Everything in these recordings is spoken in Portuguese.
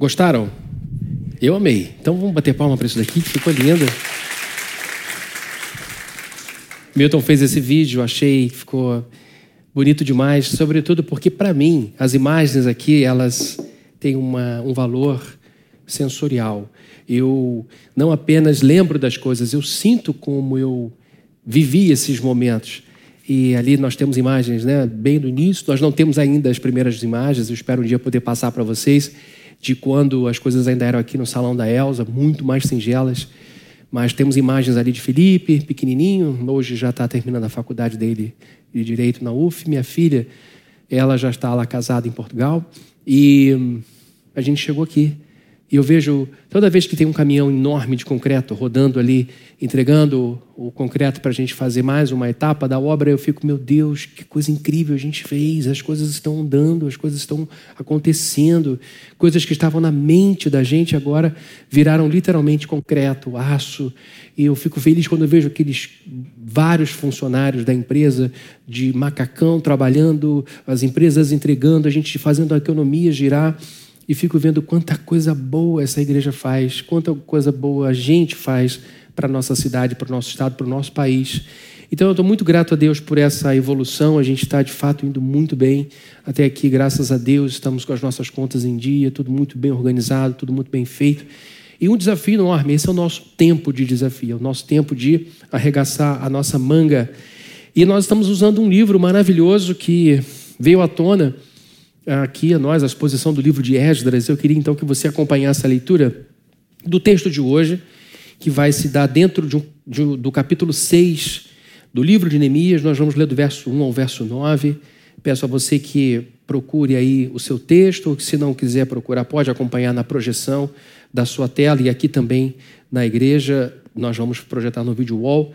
Gostaram? Eu amei. Então vamos bater palma para isso daqui, que ficou lindo. Milton fez esse vídeo, achei que ficou bonito demais, sobretudo porque para mim as imagens aqui elas têm uma, um valor sensorial. Eu não apenas lembro das coisas, eu sinto como eu vivi esses momentos. E ali nós temos imagens, né, bem do início. Nós não temos ainda as primeiras imagens. Eu espero um dia poder passar para vocês de quando as coisas ainda eram aqui no salão da Elsa, muito mais singelas. Mas temos imagens ali de Felipe, pequenininho, hoje já está terminando a faculdade dele de Direito na UF. Minha filha, ela já está lá casada em Portugal. E hum, a gente chegou aqui. E eu vejo, toda vez que tem um caminhão enorme de concreto rodando ali, entregando o concreto para a gente fazer mais uma etapa da obra, eu fico, meu Deus, que coisa incrível a gente fez, as coisas estão andando, as coisas estão acontecendo, coisas que estavam na mente da gente agora viraram literalmente concreto, aço. E eu fico feliz quando eu vejo aqueles vários funcionários da empresa de macacão trabalhando, as empresas entregando, a gente fazendo a economia girar e fico vendo quanta coisa boa essa igreja faz, quanta coisa boa a gente faz para a nossa cidade, para o nosso estado, para o nosso país. Então eu estou muito grato a Deus por essa evolução. A gente está de fato indo muito bem até aqui, graças a Deus. Estamos com as nossas contas em dia, tudo muito bem organizado, tudo muito bem feito. E um desafio enorme, esse é o nosso tempo de desafio, o nosso tempo de arregaçar a nossa manga. E nós estamos usando um livro maravilhoso que veio à tona aqui a nós a exposição do livro de Esdras. Eu queria então que você acompanhasse a leitura do texto de hoje, que vai se dar dentro de um, de, do capítulo 6 do livro de Neemias. Nós vamos ler do verso 1 ao verso 9. Peço a você que procure aí o seu texto, ou que se não quiser procurar, pode acompanhar na projeção da sua tela e aqui também na igreja. Nós vamos projetar no vídeo wall.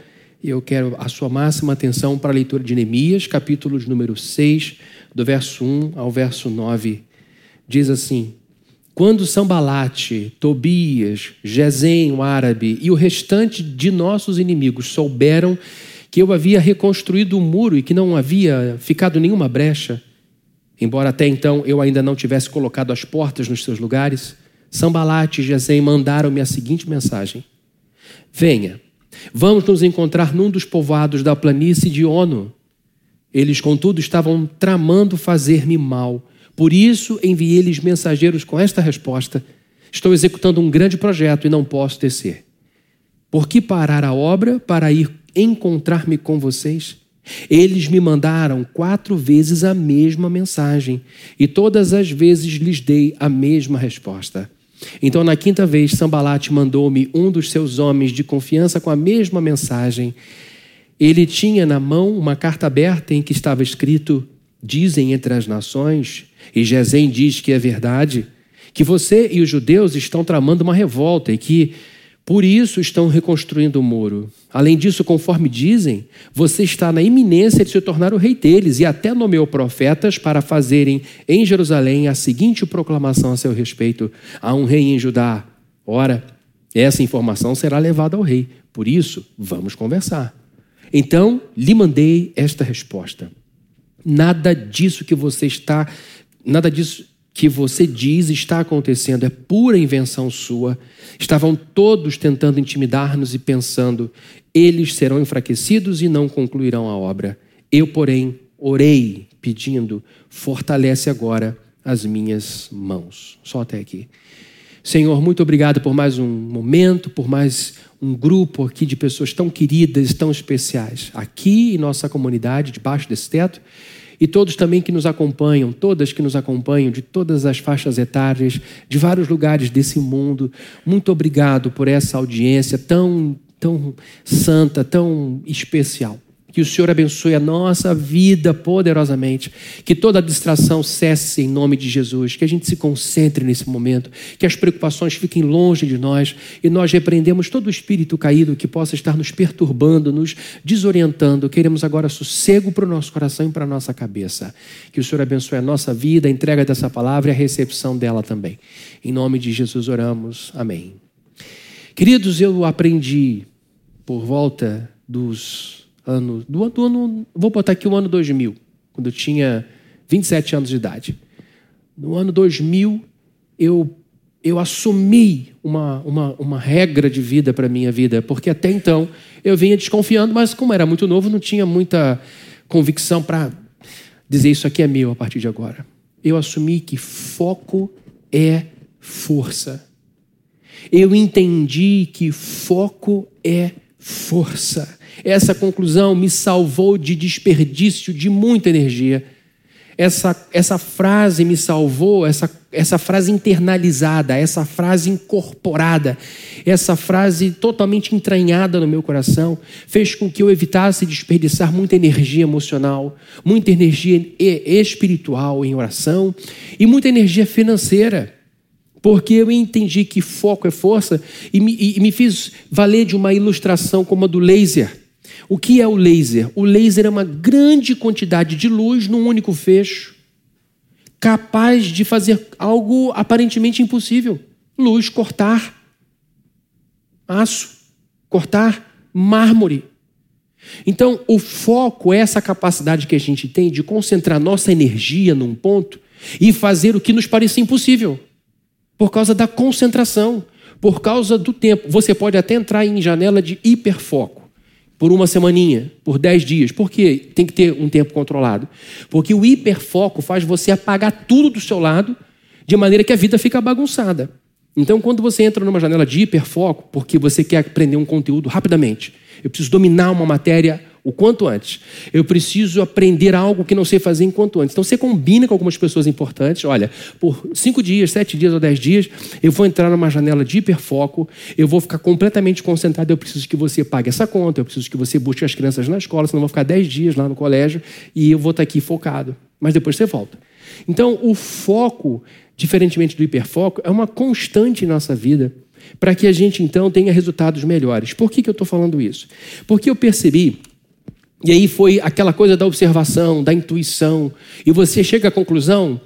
Eu quero a sua máxima atenção para a leitura de Neemias, capítulo de número 6, do verso 1 ao verso 9, diz assim: Quando Sambalate, Tobias, Gesem, o árabe, e o restante de nossos inimigos souberam que eu havia reconstruído o muro e que não havia ficado nenhuma brecha, embora até então eu ainda não tivesse colocado as portas nos seus lugares, Sambalate e Gesem mandaram-me a seguinte mensagem: Venha, vamos nos encontrar num dos povoados da planície de Ono eles, contudo, estavam tramando fazer-me mal. Por isso enviei-lhes mensageiros com esta resposta: Estou executando um grande projeto e não posso descer. Por que parar a obra para ir encontrar-me com vocês? Eles me mandaram quatro vezes a mesma mensagem e todas as vezes lhes dei a mesma resposta. Então, na quinta vez, Sambalate mandou-me um dos seus homens de confiança com a mesma mensagem. Ele tinha na mão uma carta aberta em que estava escrito: Dizem entre as nações, e Gesem diz que é verdade, que você e os judeus estão tramando uma revolta e que por isso estão reconstruindo o muro. Além disso, conforme dizem, você está na iminência de se tornar o rei deles e até nomeou profetas para fazerem em Jerusalém a seguinte proclamação a seu respeito: há um rei em Judá. Ora, essa informação será levada ao rei. Por isso, vamos conversar. Então lhe mandei esta resposta: nada disso que você está, nada disso que você diz está acontecendo, é pura invenção sua. Estavam todos tentando intimidar-nos e pensando, eles serão enfraquecidos e não concluirão a obra. Eu, porém, orei, pedindo, fortalece agora as minhas mãos. Só até aqui. Senhor, muito obrigado por mais um momento, por mais um grupo aqui de pessoas tão queridas, tão especiais, aqui em nossa comunidade, debaixo desse teto, e todos também que nos acompanham, todas que nos acompanham, de todas as faixas etárias, de vários lugares desse mundo. Muito obrigado por essa audiência tão, tão santa, tão especial. Que o Senhor abençoe a nossa vida poderosamente. Que toda distração cesse em nome de Jesus. Que a gente se concentre nesse momento. Que as preocupações fiquem longe de nós. E nós repreendemos todo o espírito caído que possa estar nos perturbando, nos desorientando. Queremos agora sossego para o nosso coração e para a nossa cabeça. Que o Senhor abençoe a nossa vida, a entrega dessa palavra e a recepção dela também. Em nome de Jesus oramos. Amém. Queridos, eu aprendi por volta dos ano, do, do ano, vou botar aqui o ano 2000, quando eu tinha 27 anos de idade. No ano 2000, eu, eu assumi uma, uma, uma regra de vida para a minha vida, porque até então eu vinha desconfiando, mas como era muito novo, não tinha muita convicção para dizer isso aqui é meu a partir de agora. Eu assumi que foco é força. Eu entendi que foco é força. Essa conclusão me salvou de desperdício de muita energia essa, essa frase me salvou, essa, essa frase internalizada, essa frase incorporada, essa frase totalmente entranhada no meu coração, fez com que eu evitasse desperdiçar muita energia emocional, muita energia espiritual em oração e muita energia financeira. Porque eu entendi que foco é força e me, e me fiz valer de uma ilustração como a do laser. O que é o laser? O laser é uma grande quantidade de luz num único fecho, capaz de fazer algo aparentemente impossível: luz cortar aço, cortar mármore. Então, o foco é essa capacidade que a gente tem de concentrar nossa energia num ponto e fazer o que nos parecia impossível, por causa da concentração, por causa do tempo. Você pode até entrar em janela de hiperfoco por uma semaninha, por dez dias. Por que tem que ter um tempo controlado? Porque o hiperfoco faz você apagar tudo do seu lado, de maneira que a vida fica bagunçada. Então, quando você entra numa janela de hiperfoco, porque você quer aprender um conteúdo rapidamente, eu preciso dominar uma matéria o quanto antes. Eu preciso aprender algo que não sei fazer enquanto antes. Então você combina com algumas pessoas importantes. Olha, por cinco dias, sete dias ou dez dias, eu vou entrar numa janela de hiperfoco, eu vou ficar completamente concentrado. Eu preciso que você pague essa conta, eu preciso que você busque as crianças na escola, senão eu vou ficar dez dias lá no colégio e eu vou estar aqui focado. Mas depois você volta. Então, o foco, diferentemente do hiperfoco, é uma constante em nossa vida para que a gente então tenha resultados melhores. Por que, que eu estou falando isso? Porque eu percebi e aí foi aquela coisa da observação, da intuição. E você chega à conclusão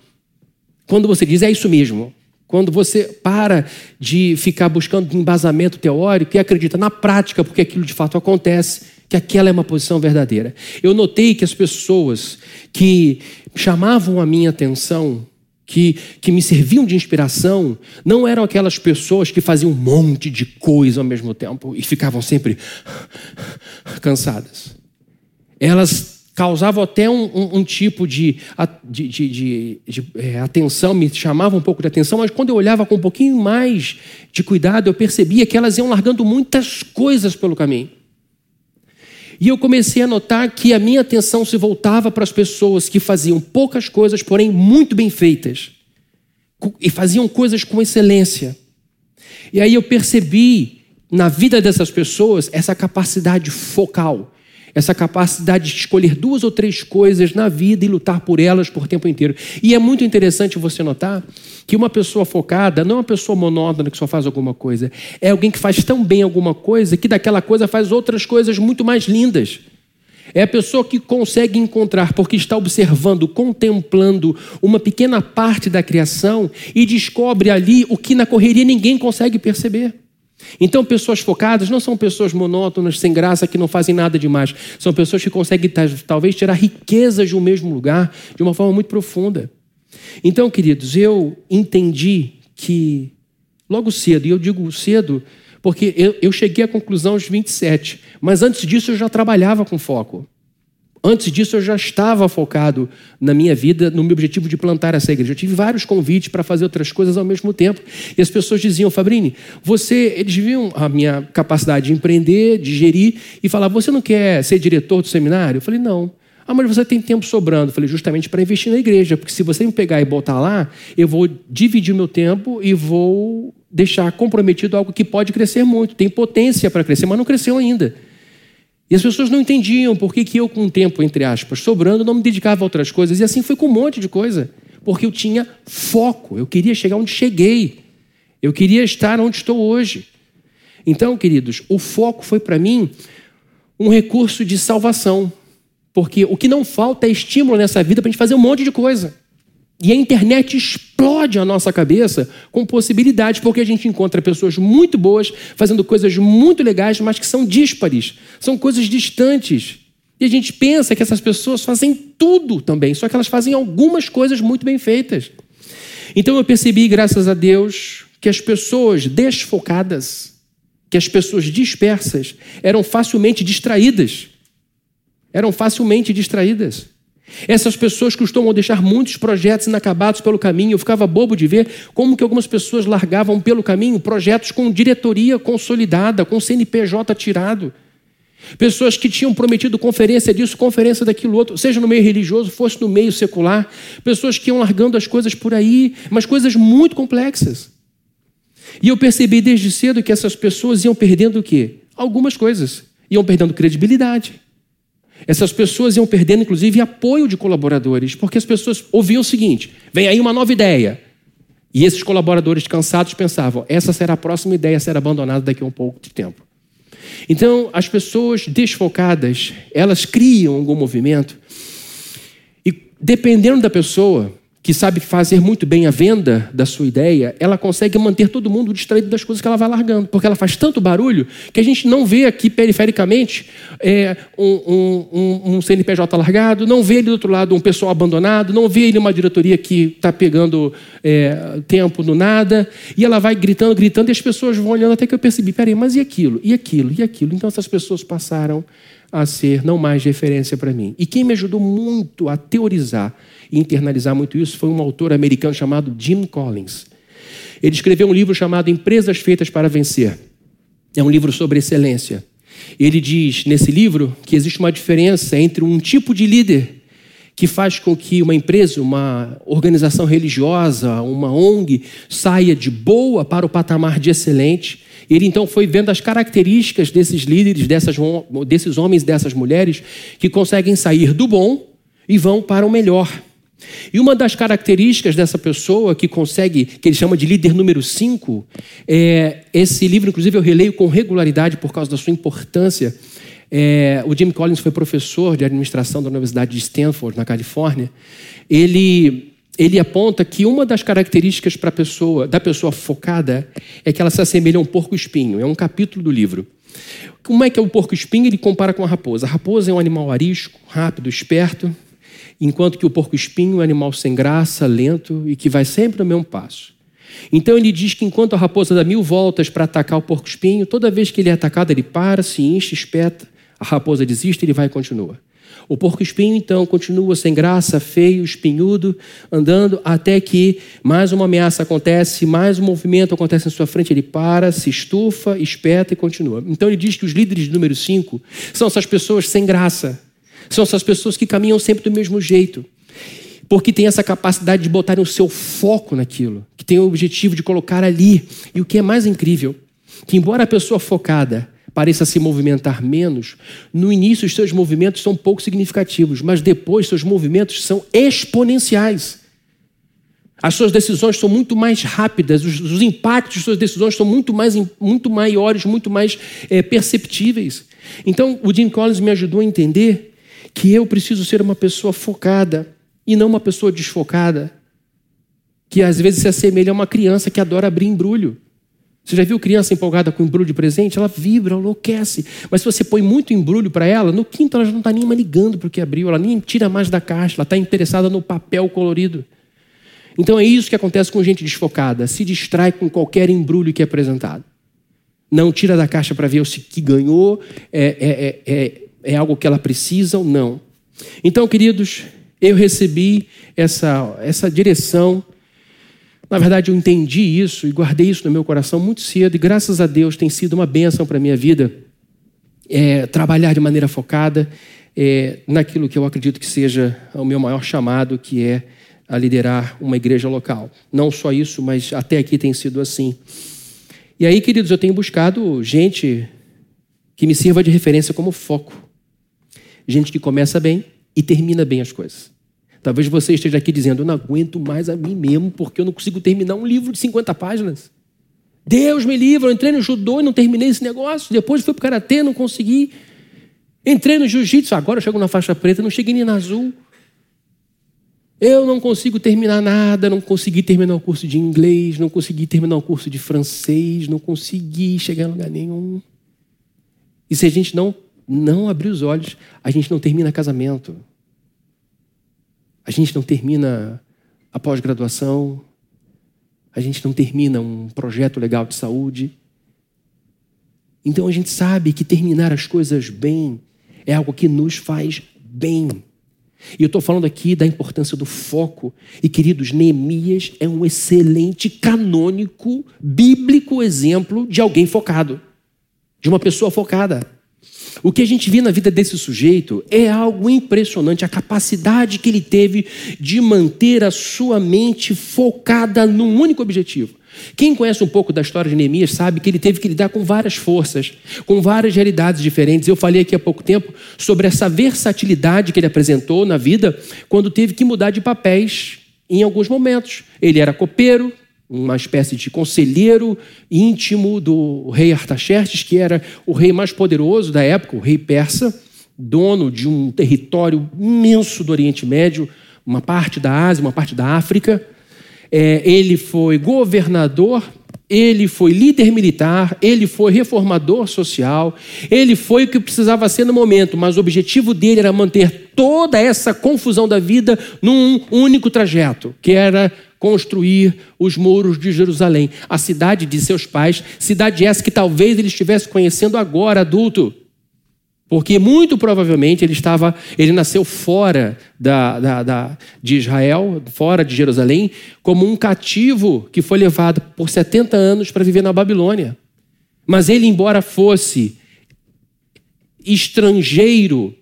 quando você diz é isso mesmo. Quando você para de ficar buscando embasamento teórico e acredita na prática, porque aquilo de fato acontece, que aquela é uma posição verdadeira. Eu notei que as pessoas que chamavam a minha atenção, que, que me serviam de inspiração, não eram aquelas pessoas que faziam um monte de coisa ao mesmo tempo e ficavam sempre cansadas elas causavam até um, um, um tipo de, de, de, de é, atenção, me chamavam um pouco de atenção, mas quando eu olhava com um pouquinho mais de cuidado, eu percebia que elas iam largando muitas coisas pelo caminho. E eu comecei a notar que a minha atenção se voltava para as pessoas que faziam poucas coisas, porém muito bem feitas, e faziam coisas com excelência. E aí eu percebi na vida dessas pessoas essa capacidade focal essa capacidade de escolher duas ou três coisas na vida e lutar por elas por tempo inteiro. E é muito interessante você notar que uma pessoa focada não é uma pessoa monótona que só faz alguma coisa, é alguém que faz tão bem alguma coisa que daquela coisa faz outras coisas muito mais lindas. É a pessoa que consegue encontrar, porque está observando, contemplando uma pequena parte da criação e descobre ali o que na correria ninguém consegue perceber. Então, pessoas focadas não são pessoas monótonas, sem graça, que não fazem nada demais. São pessoas que conseguem, talvez, tirar riquezas de um mesmo lugar de uma forma muito profunda. Então, queridos, eu entendi que logo cedo, e eu digo cedo porque eu, eu cheguei à conclusão aos 27, mas antes disso eu já trabalhava com foco. Antes disso, eu já estava focado na minha vida, no meu objetivo de plantar essa igreja. Eu tive vários convites para fazer outras coisas ao mesmo tempo. E as pessoas diziam, Fabrini, você. Eles viam a minha capacidade de empreender, de gerir, e falavam, você não quer ser diretor do seminário? Eu falei, não. Ah, mas você tem tempo sobrando. Eu falei, justamente para investir na igreja, porque se você me pegar e botar lá, eu vou dividir meu tempo e vou deixar comprometido algo que pode crescer muito. Tem potência para crescer, mas não cresceu ainda. E as pessoas não entendiam por que, que eu, com o tempo, entre aspas, sobrando, não me dedicava a outras coisas. E assim foi com um monte de coisa. Porque eu tinha foco. Eu queria chegar onde cheguei. Eu queria estar onde estou hoje. Então, queridos, o foco foi para mim um recurso de salvação. Porque o que não falta é estímulo nessa vida para a gente fazer um monte de coisa. E a internet explode a nossa cabeça com possibilidades, porque a gente encontra pessoas muito boas fazendo coisas muito legais, mas que são díspares, são coisas distantes. E a gente pensa que essas pessoas fazem tudo também, só que elas fazem algumas coisas muito bem feitas. Então eu percebi, graças a Deus, que as pessoas desfocadas, que as pessoas dispersas eram facilmente distraídas. Eram facilmente distraídas. Essas pessoas costumam deixar muitos projetos inacabados pelo caminho. Eu ficava bobo de ver como que algumas pessoas largavam pelo caminho projetos com diretoria consolidada, com CNPJ tirado. Pessoas que tinham prometido conferência disso, conferência daquilo outro, seja no meio religioso, fosse no meio secular. Pessoas que iam largando as coisas por aí, mas coisas muito complexas. E eu percebi desde cedo que essas pessoas iam perdendo o quê? Algumas coisas. Iam perdendo credibilidade. Essas pessoas iam perdendo, inclusive, apoio de colaboradores, porque as pessoas ouviam o seguinte: vem aí uma nova ideia. E esses colaboradores cansados pensavam: essa será a próxima ideia a ser abandonada daqui a um pouco de tempo. Então, as pessoas desfocadas, elas criam algum movimento, e dependendo da pessoa, que sabe fazer muito bem a venda da sua ideia, ela consegue manter todo mundo distraído das coisas que ela vai largando, porque ela faz tanto barulho que a gente não vê aqui perifericamente é, um, um, um, CNPJ largado, não vê ali do outro lado um pessoal abandonado, não vê ali uma diretoria que está pegando é, tempo no nada, e ela vai gritando, gritando, e as pessoas vão olhando até que eu percebi, peraí, mas e aquilo, e aquilo, e aquilo? Então essas pessoas passaram a ser não mais referência para mim. E quem me ajudou muito a teorizar e internalizar muito isso foi um autor americano chamado Jim Collins. Ele escreveu um livro chamado Empresas Feitas para Vencer. É um livro sobre excelência. Ele diz nesse livro que existe uma diferença entre um tipo de líder que faz com que uma empresa, uma organização religiosa, uma ONG saia de boa para o patamar de excelente. Ele então foi vendo as características desses líderes, dessas, desses homens, dessas mulheres que conseguem sair do bom e vão para o melhor. E uma das características dessa pessoa que consegue, que ele chama de líder número 5, é, esse livro, inclusive, eu releio com regularidade por causa da sua importância. É, o Jim Collins foi professor de administração da Universidade de Stanford, na Califórnia. Ele, ele aponta que uma das características para pessoa, da pessoa focada é que ela se assemelha a um porco-espinho. É um capítulo do livro. Como é que é o porco-espinho? Ele compara com a raposa. A raposa é um animal arisco, rápido, esperto, enquanto que o porco-espinho é um animal sem graça, lento e que vai sempre no mesmo passo. Então ele diz que enquanto a raposa dá mil voltas para atacar o porco-espinho, toda vez que ele é atacado, ele para, se enche, espeta, a raposa desiste, ele vai e continua. O porco-espinho, então, continua sem graça, feio, espinhudo, andando, até que mais uma ameaça acontece, mais um movimento acontece em sua frente, ele para, se estufa, espeta e continua. Então ele diz que os líderes número 5 são essas pessoas sem graça, são essas pessoas que caminham sempre do mesmo jeito. Porque tem essa capacidade de botar o seu foco naquilo, que tem o objetivo de colocar ali. E o que é mais incrível, que embora a pessoa focada pareça se movimentar menos, no início os seus movimentos são pouco significativos, mas depois seus movimentos são exponenciais. As suas decisões são muito mais rápidas, os, os impactos de suas decisões são muito, mais, muito maiores, muito mais é, perceptíveis. Então, o Jim Collins me ajudou a entender que eu preciso ser uma pessoa focada e não uma pessoa desfocada, que às vezes se assemelha a uma criança que adora abrir embrulho. Você já viu criança empolgada com embrulho de presente? Ela vibra, enlouquece. Mas se você põe muito embrulho para ela, no quinto ela já não está nem mais ligando para o que abriu, ela nem tira mais da caixa, ela está interessada no papel colorido. Então é isso que acontece com gente desfocada, se distrai com qualquer embrulho que é apresentado. Não tira da caixa para ver o que ganhou, é, é, é, é algo que ela precisa ou não. Então, queridos, eu recebi essa, essa direção. Na verdade, eu entendi isso e guardei isso no meu coração muito cedo, e graças a Deus tem sido uma bênção para a minha vida é, trabalhar de maneira focada é, naquilo que eu acredito que seja o meu maior chamado, que é a liderar uma igreja local. Não só isso, mas até aqui tem sido assim. E aí, queridos, eu tenho buscado gente que me sirva de referência como foco gente que começa bem e termina bem as coisas. Talvez você esteja aqui dizendo: Eu não aguento mais a mim mesmo porque eu não consigo terminar um livro de 50 páginas. Deus me livre, eu entrei no judô e não terminei esse negócio. Depois fui para o karatê, não consegui. Entrei no jiu-jitsu, agora eu chego na faixa preta, não cheguei nem na azul. Eu não consigo terminar nada, não consegui terminar o curso de inglês, não consegui terminar o curso de francês, não consegui chegar em lugar nenhum. E se a gente não não abrir os olhos, a gente não termina casamento. A gente não termina a pós-graduação. a gente não termina um projeto legal de saúde. Então a gente sabe que terminar as coisas bem é algo que nos faz bem. E eu estou falando aqui da importância do foco. E, queridos, Neemias é um excelente, canônico, bíblico exemplo de alguém focado, de uma pessoa focada. O que a gente vê na vida desse sujeito é algo impressionante, a capacidade que ele teve de manter a sua mente focada num único objetivo. Quem conhece um pouco da história de Neemias sabe que ele teve que lidar com várias forças, com várias realidades diferentes. Eu falei aqui há pouco tempo sobre essa versatilidade que ele apresentou na vida quando teve que mudar de papéis em alguns momentos. Ele era copeiro, uma espécie de conselheiro íntimo do rei Artaxerxes, que era o rei mais poderoso da época, o rei persa, dono de um território imenso do Oriente Médio, uma parte da Ásia, uma parte da África. É, ele foi governador, ele foi líder militar, ele foi reformador social, ele foi o que precisava ser no momento, mas o objetivo dele era manter toda essa confusão da vida num único trajeto, que era construir os muros de Jerusalém, a cidade de seus pais, cidade essa que talvez ele estivesse conhecendo agora, adulto. Porque muito provavelmente ele estava, ele nasceu fora da, da, da, de Israel, fora de Jerusalém, como um cativo que foi levado por 70 anos para viver na Babilônia. Mas ele, embora fosse estrangeiro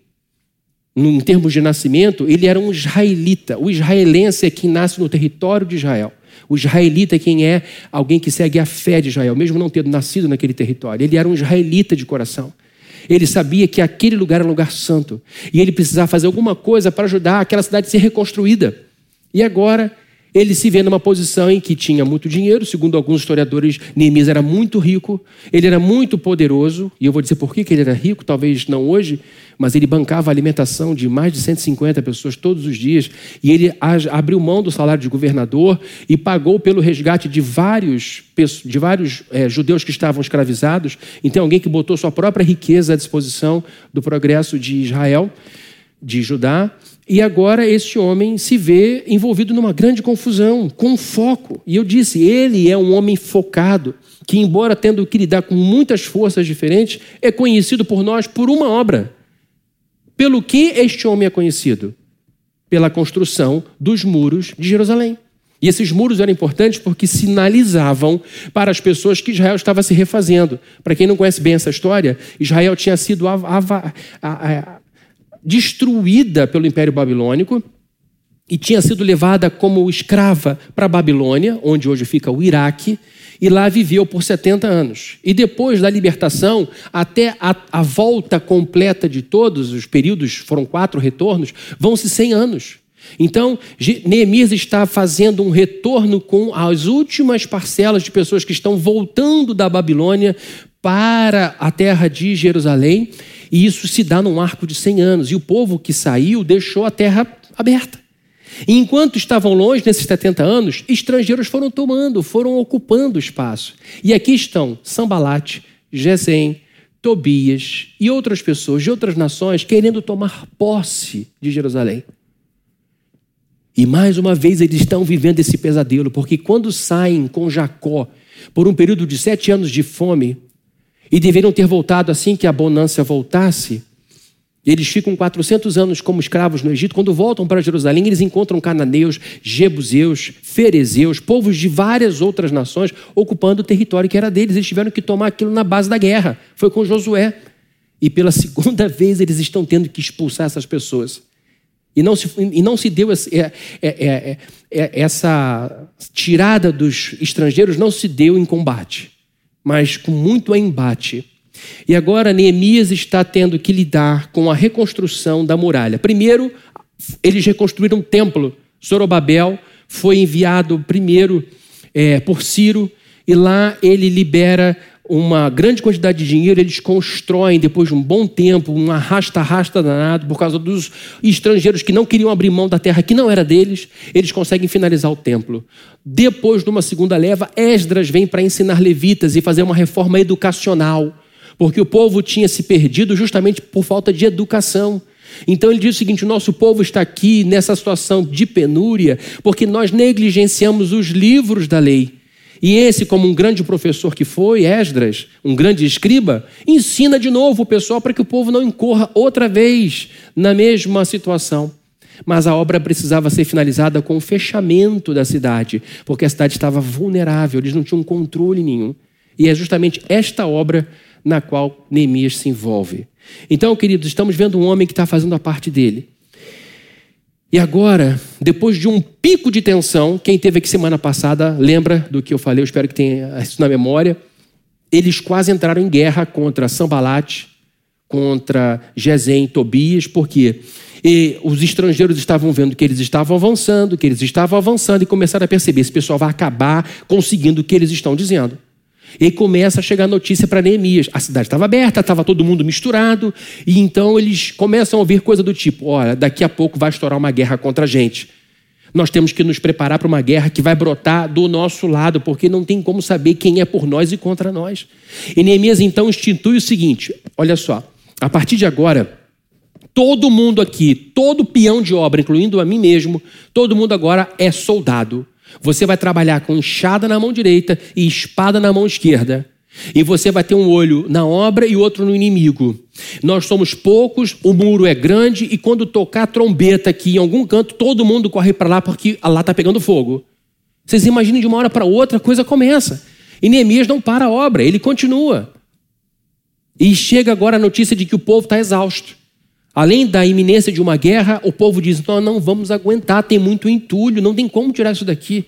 em termos de nascimento, ele era um israelita. O israelense é quem nasce no território de Israel. O israelita é quem é alguém que segue a fé de Israel, mesmo não tendo nascido naquele território. Ele era um israelita de coração. Ele sabia que aquele lugar era um lugar santo. E ele precisava fazer alguma coisa para ajudar aquela cidade a ser reconstruída. E agora ele se vê numa posição em que tinha muito dinheiro, segundo alguns historiadores, Neemias era muito rico, ele era muito poderoso, e eu vou dizer por que ele era rico, talvez não hoje, mas ele bancava a alimentação de mais de 150 pessoas todos os dias, e ele abriu mão do salário de governador e pagou pelo resgate de vários, de vários é, judeus que estavam escravizados, então alguém que botou sua própria riqueza à disposição do progresso de Israel, de Judá, e agora este homem se vê envolvido numa grande confusão, com foco. E eu disse, ele é um homem focado, que, embora tendo que lidar com muitas forças diferentes, é conhecido por nós por uma obra. Pelo que este homem é conhecido? Pela construção dos muros de Jerusalém. E esses muros eram importantes porque sinalizavam para as pessoas que Israel estava se refazendo. Para quem não conhece bem essa história, Israel tinha sido destruída pelo Império Babilônico e tinha sido levada como escrava para a Babilônia, onde hoje fica o Iraque, e lá viveu por 70 anos. E depois da libertação, até a, a volta completa de todos os períodos, foram quatro retornos, vão-se 100 anos. Então, Neemias está fazendo um retorno com as últimas parcelas de pessoas que estão voltando da Babilônia para a terra de Jerusalém e isso se dá num arco de 100 anos. E o povo que saiu deixou a terra aberta. E enquanto estavam longe, nesses 70 anos, estrangeiros foram tomando, foram ocupando o espaço. E aqui estão Sambalate, Gesem, Tobias e outras pessoas de outras nações querendo tomar posse de Jerusalém. E mais uma vez eles estão vivendo esse pesadelo, porque quando saem com Jacó por um período de sete anos de fome, e deveriam ter voltado assim que a bonança voltasse. Eles ficam 400 anos como escravos no Egito. Quando voltam para Jerusalém, eles encontram cananeus, jebuseus, ferezeus, povos de várias outras nações ocupando o território que era deles. Eles tiveram que tomar aquilo na base da guerra. Foi com Josué. E pela segunda vez eles estão tendo que expulsar essas pessoas. E não se, e não se deu esse, é, é, é, é essa tirada dos estrangeiros, não se deu em combate mas com muito embate. E agora Neemias está tendo que lidar com a reconstrução da muralha. Primeiro, eles reconstruíram o templo. Zorobabel foi enviado primeiro é, por Ciro, e lá ele libera uma grande quantidade de dinheiro, eles constroem, depois de um bom tempo, um arrasta-arrasta danado, por causa dos estrangeiros que não queriam abrir mão da terra que não era deles, eles conseguem finalizar o templo. Depois, numa segunda leva, Esdras vem para ensinar levitas e fazer uma reforma educacional, porque o povo tinha se perdido justamente por falta de educação. Então ele diz o seguinte: o nosso povo está aqui nessa situação de penúria porque nós negligenciamos os livros da lei. E esse, como um grande professor que foi, Esdras, um grande escriba, ensina de novo o pessoal para que o povo não incorra outra vez na mesma situação. Mas a obra precisava ser finalizada com o fechamento da cidade, porque a cidade estava vulnerável, eles não tinham controle nenhum. E é justamente esta obra na qual Neemias se envolve. Então, queridos, estamos vendo um homem que está fazendo a parte dele. E agora, depois de um pico de tensão, quem teve aqui semana passada lembra do que eu falei, eu espero que tenha isso na memória. Eles quase entraram em guerra contra Sambalat, contra Gesem, Tobias, por quê? E os estrangeiros estavam vendo que eles estavam avançando, que eles estavam avançando e começaram a perceber: esse pessoal vai acabar conseguindo o que eles estão dizendo. E começa a chegar notícia para Neemias. A cidade estava aberta, estava todo mundo misturado, e então eles começam a ouvir coisa do tipo: olha, daqui a pouco vai estourar uma guerra contra a gente. Nós temos que nos preparar para uma guerra que vai brotar do nosso lado, porque não tem como saber quem é por nós e contra nós. E Neemias então institui o seguinte: olha só, a partir de agora, todo mundo aqui, todo peão de obra, incluindo a mim mesmo, todo mundo agora é soldado. Você vai trabalhar com enxada na mão direita e espada na mão esquerda. E você vai ter um olho na obra e outro no inimigo. Nós somos poucos, o muro é grande e quando tocar a trombeta aqui em algum canto, todo mundo corre para lá porque lá está pegando fogo. Vocês imaginem de uma hora para outra a coisa começa. E Neemias não para a obra, ele continua. E chega agora a notícia de que o povo está exausto. Além da iminência de uma guerra, o povo diz: Nós não vamos aguentar, tem muito entulho, não tem como tirar isso daqui.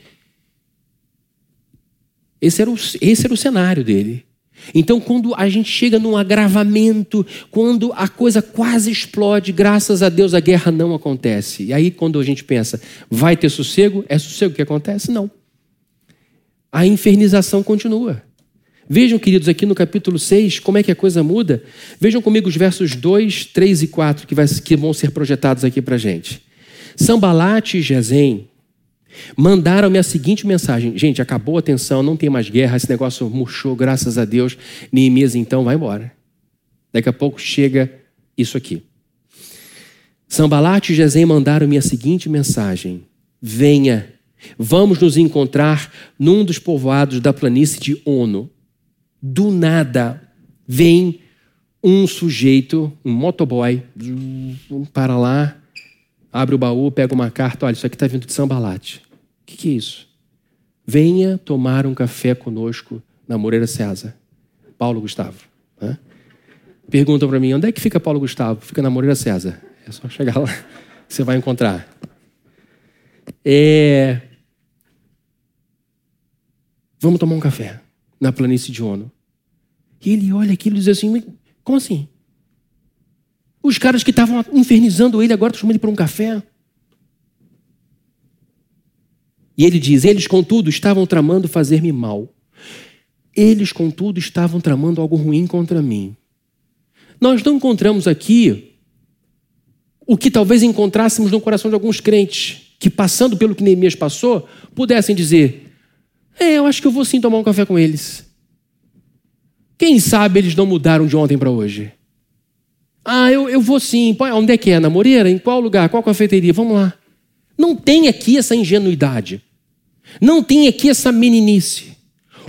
Esse era o, esse era o cenário dele. Então, quando a gente chega num agravamento, quando a coisa quase explode, graças a Deus a guerra não acontece. E aí, quando a gente pensa, vai ter sossego? É sossego que acontece? Não. A infernização continua. Vejam, queridos, aqui no capítulo 6, como é que a coisa muda. Vejam comigo os versos 2, 3 e 4 que, vai, que vão ser projetados aqui para a gente. Sambalate e Gesem mandaram-me a seguinte mensagem. Gente, acabou a tensão, não tem mais guerra, esse negócio murchou, graças a Deus. Neemias então vai embora. Daqui a pouco chega isso aqui. Sambalate e Gesem mandaram-me a seguinte mensagem. Venha, vamos nos encontrar num dos povoados da planície de Ono do nada vem um sujeito, um motoboy, para lá, abre o baú, pega uma carta, olha, isso aqui está vindo de Sambalate. O que, que é isso? Venha tomar um café conosco na Moreira César. Paulo Gustavo. Né? Perguntam para mim, onde é que fica Paulo Gustavo? Fica na Moreira César. É só chegar lá, você vai encontrar. É... Vamos tomar um café na planície de Ono. E ele olha aquilo e diz assim: como assim? Os caras que estavam infernizando ele agora estão chamando ele para um café. E ele diz: Eles, contudo, estavam tramando fazer-me mal. Eles, contudo, estavam tramando algo ruim contra mim. Nós não encontramos aqui o que talvez encontrássemos no coração de alguns crentes, que passando pelo que Neemias passou, pudessem dizer: é, eu acho que eu vou sim tomar um café com eles. Quem sabe eles não mudaram de ontem para hoje? Ah, eu, eu vou sim. Onde é que é? Na Moreira? Em qual lugar? Qual cafeteria? Vamos lá. Não tem aqui essa ingenuidade. Não tem aqui essa meninice.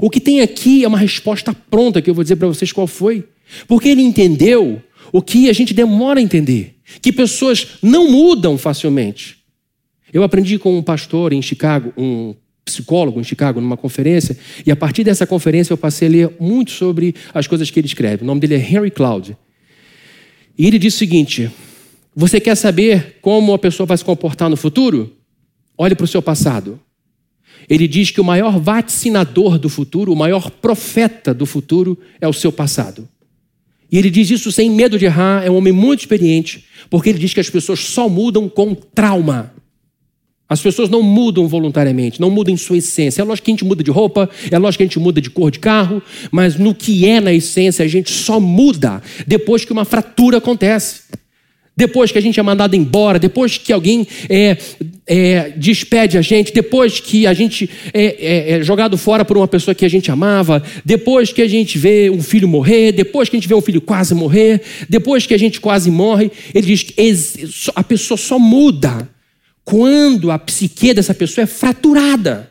O que tem aqui é uma resposta pronta que eu vou dizer para vocês qual foi. Porque ele entendeu o que a gente demora a entender: que pessoas não mudam facilmente. Eu aprendi com um pastor em Chicago, um psicólogo em Chicago, numa conferência, e a partir dessa conferência eu passei a ler muito sobre as coisas que ele escreve. O nome dele é Henry Cloud. E ele diz o seguinte: Você quer saber como a pessoa vai se comportar no futuro? Olhe para o seu passado. Ele diz que o maior vaticinador do futuro, o maior profeta do futuro é o seu passado. E ele diz isso sem medo de errar, é um homem muito experiente, porque ele diz que as pessoas só mudam com trauma. As pessoas não mudam voluntariamente, não mudam em sua essência. É lógico que a gente muda de roupa, é lógico que a gente muda de cor de carro, mas no que é na essência, a gente só muda depois que uma fratura acontece. Depois que a gente é mandado embora, depois que alguém é, é, despede a gente, depois que a gente é, é, é jogado fora por uma pessoa que a gente amava, depois que a gente vê um filho morrer, depois que a gente vê um filho quase morrer, depois que a gente quase morre, ele diz que a pessoa só muda quando a psique dessa pessoa é fraturada.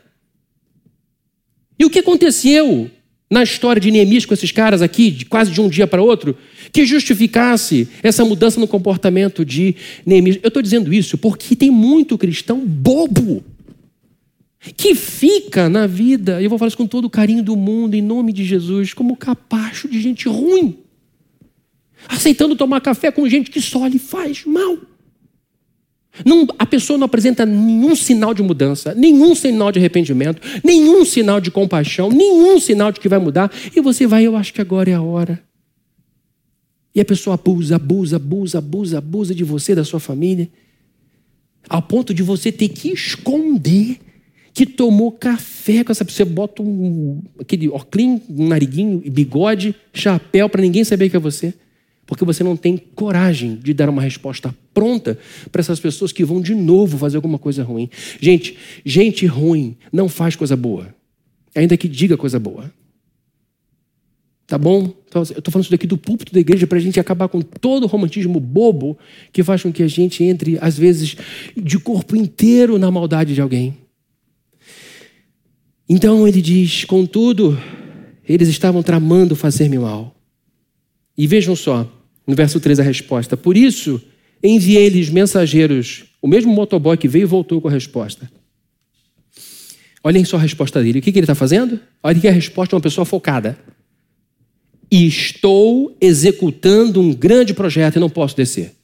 E o que aconteceu na história de Neemias com esses caras aqui, de quase de um dia para outro, que justificasse essa mudança no comportamento de Neemias? Eu estou dizendo isso porque tem muito cristão bobo que fica na vida, eu vou falar isso com todo o carinho do mundo, em nome de Jesus, como capacho de gente ruim, aceitando tomar café com gente que só lhe faz mal. Não, a pessoa não apresenta nenhum sinal de mudança, nenhum sinal de arrependimento, nenhum sinal de compaixão, nenhum sinal de que vai mudar, e você vai, eu acho que agora é a hora. E a pessoa abusa, abusa, abusa, abusa, abusa de você, da sua família, ao ponto de você ter que esconder que tomou café com essa pessoa. Você bota um, aquele óculos, um nariguinho, bigode, chapéu, para ninguém saber que é você. Porque você não tem coragem de dar uma resposta pronta para essas pessoas que vão de novo fazer alguma coisa ruim. Gente, gente ruim não faz coisa boa. Ainda que diga coisa boa. Tá bom? Então, eu estou falando isso daqui do púlpito da igreja para a gente acabar com todo o romantismo bobo que faz com que a gente entre, às vezes, de corpo inteiro na maldade de alguém. Então ele diz: Contudo, eles estavam tramando fazer-me mal. E vejam só, no verso 3 a resposta: Por isso enviei-lhes mensageiros, o mesmo motoboy que veio e voltou com a resposta. Olhem só a resposta dele. O que, que ele está fazendo? Olha que a resposta é uma pessoa focada. Estou executando um grande projeto e não posso descer.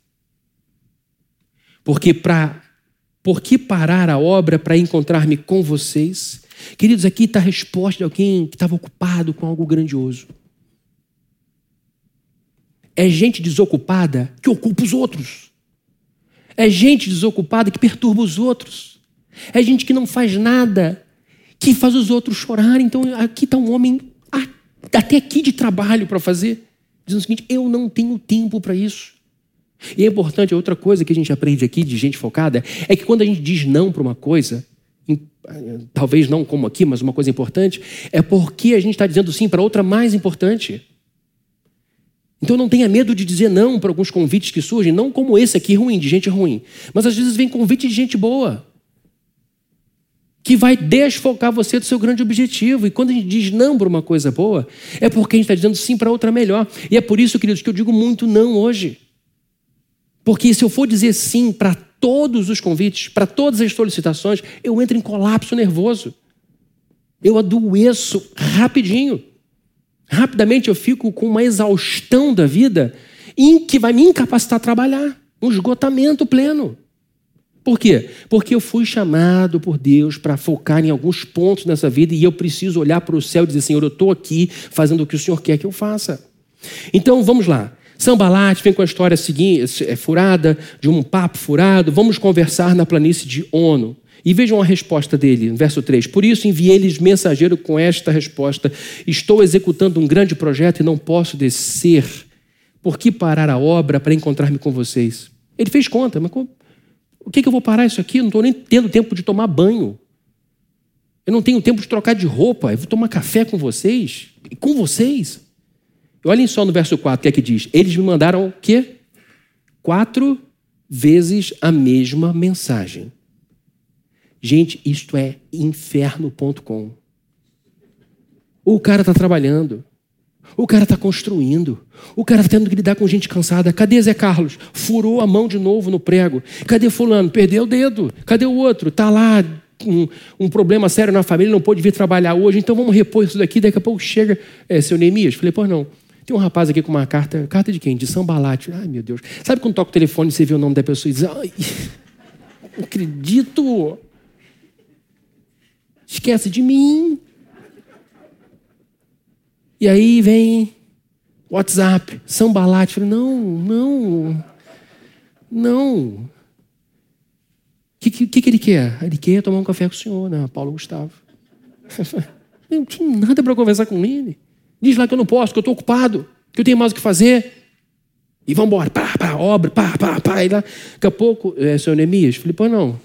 Porque para por que parar a obra para encontrar-me com vocês? Queridos, aqui está a resposta de alguém que estava ocupado com algo grandioso. É gente desocupada que ocupa os outros. É gente desocupada que perturba os outros. É gente que não faz nada, que faz os outros chorarem. Então, aqui está um homem até aqui de trabalho para fazer, dizendo o seguinte: eu não tenho tempo para isso. E é importante, outra coisa que a gente aprende aqui de gente focada, é que quando a gente diz não para uma coisa, talvez não como aqui, mas uma coisa importante, é porque a gente está dizendo sim para outra mais importante. Então não tenha medo de dizer não para alguns convites que surgem, não como esse aqui ruim, de gente ruim, mas às vezes vem convite de gente boa, que vai desfocar você do seu grande objetivo. E quando a gente diz não para uma coisa boa, é porque a gente está dizendo sim para outra melhor. E é por isso, queridos, que eu digo muito não hoje. Porque se eu for dizer sim para todos os convites, para todas as solicitações, eu entro em colapso nervoso. Eu adoeço rapidinho. Rapidamente eu fico com uma exaustão da vida em que vai me incapacitar a trabalhar, um esgotamento pleno. Por quê? Porque eu fui chamado por Deus para focar em alguns pontos nessa vida e eu preciso olhar para o céu e dizer: Senhor, eu estou aqui fazendo o que o Senhor quer que eu faça. Então vamos lá. Sambalat vem com a história seguinte, é, furada, de um papo furado. Vamos conversar na planície de Ono. E vejam a resposta dele, verso 3. Por isso enviei-lhes mensageiro com esta resposta: Estou executando um grande projeto e não posso descer. Por que parar a obra para encontrar-me com vocês? Ele fez conta, mas o que, que eu vou parar isso aqui? Eu não estou nem tendo tempo de tomar banho. Eu não tenho tempo de trocar de roupa. Eu vou tomar café com vocês. E com vocês. Olhem só no verso 4 o que é que diz. Eles me mandaram o quê? Quatro vezes a mesma mensagem. Gente, isto é inferno.com. O cara está trabalhando. O cara está construindo. O cara está tendo que lidar com gente cansada. Cadê Zé Carlos? Furou a mão de novo no prego. Cadê Fulano? Perdeu o dedo. Cadê o outro? Está lá um, um, problema sério na família, não pôde vir trabalhar hoje. Então vamos repor isso daqui. Daqui a pouco chega. É, seu Neemias? Falei, pois não. Tem um rapaz aqui com uma carta. Carta de quem? De Sambalate. Ai, meu Deus. Sabe quando toca o telefone e você vê o nome da pessoa e diz: Ai, não acredito. Esquece de mim. E aí vem WhatsApp, Sambalate. Falei, não, não, não. O que, que, que, ele quer? Ele quer tomar um café com o senhor, né? Paulo Gustavo. Eu não tinha nada para conversar com ele. Diz lá que eu não posso, que eu estou ocupado, que eu tenho mais o que fazer. E vamos embora, pá, pá, obra, pá, pá, pá. E lá, daqui a pouco, é, senhor Neemias, falei, pô, não.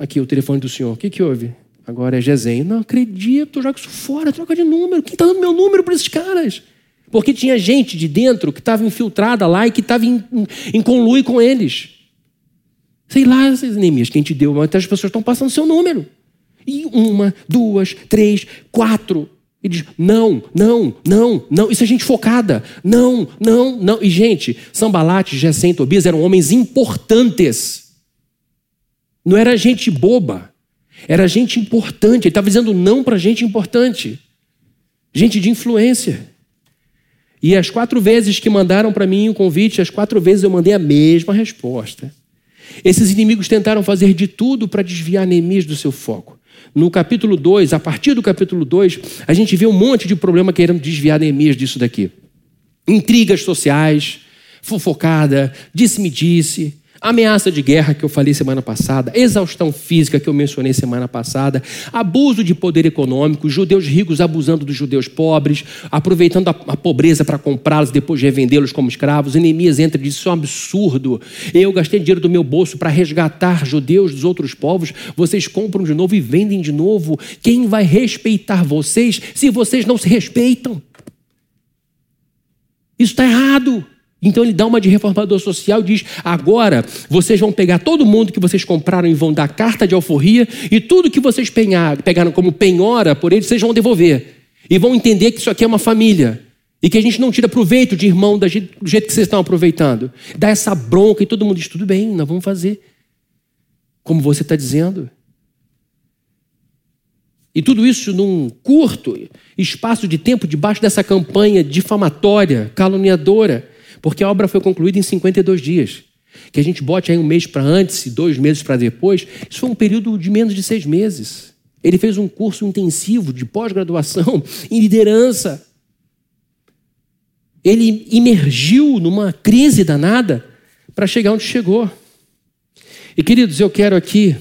Aqui o telefone do senhor, o que, que houve? Agora é Gesenho. Não acredito, joga isso fora, troca de número. Quem está dando meu número para esses caras? Porque tinha gente de dentro que estava infiltrada lá e que estava em, em, em conluio com eles. Sei lá, Neemias, quem te deu, mas as pessoas estão passando seu número. E uma, duas, três, quatro. E diz: não, não, não, não. Isso é gente focada. Não, não, não. E, gente, Sambalate, Gessém e Tobias eram homens importantes. Não era gente boba. Era gente importante. Ele estava dizendo não para gente importante. Gente de influência. E as quatro vezes que mandaram para mim o convite, as quatro vezes eu mandei a mesma resposta. Esses inimigos tentaram fazer de tudo para desviar Neemias do seu foco. No capítulo 2, a partir do capítulo 2, a gente vê um monte de problema querendo desviar Neemias disso daqui. Intrigas sociais, fofocada, disse-me-disse, Ameaça de guerra que eu falei semana passada, exaustão física que eu mencionei semana passada, abuso de poder econômico, judeus ricos abusando dos judeus pobres, aproveitando a, a pobreza para comprá-los depois revendê-los como escravos. Neemias entra e diz: Isso é um absurdo. Eu gastei dinheiro do meu bolso para resgatar judeus dos outros povos, vocês compram de novo e vendem de novo. Quem vai respeitar vocês se vocês não se respeitam? Isso está errado. Então ele dá uma de reformador social e diz: agora vocês vão pegar todo mundo que vocês compraram e vão dar carta de alforria, e tudo que vocês pegaram como penhora por eles, vocês vão devolver. E vão entender que isso aqui é uma família. E que a gente não tira proveito de irmão do jeito que vocês estão aproveitando. Dá essa bronca e todo mundo diz: tudo bem, nós vamos fazer. Como você está dizendo. E tudo isso num curto espaço de tempo, debaixo dessa campanha difamatória, caluniadora porque a obra foi concluída em 52 dias. Que a gente bote aí um mês para antes e dois meses para depois, isso foi um período de menos de seis meses. Ele fez um curso intensivo de pós-graduação em liderança. Ele imergiu numa crise danada para chegar onde chegou. E queridos, eu quero aqui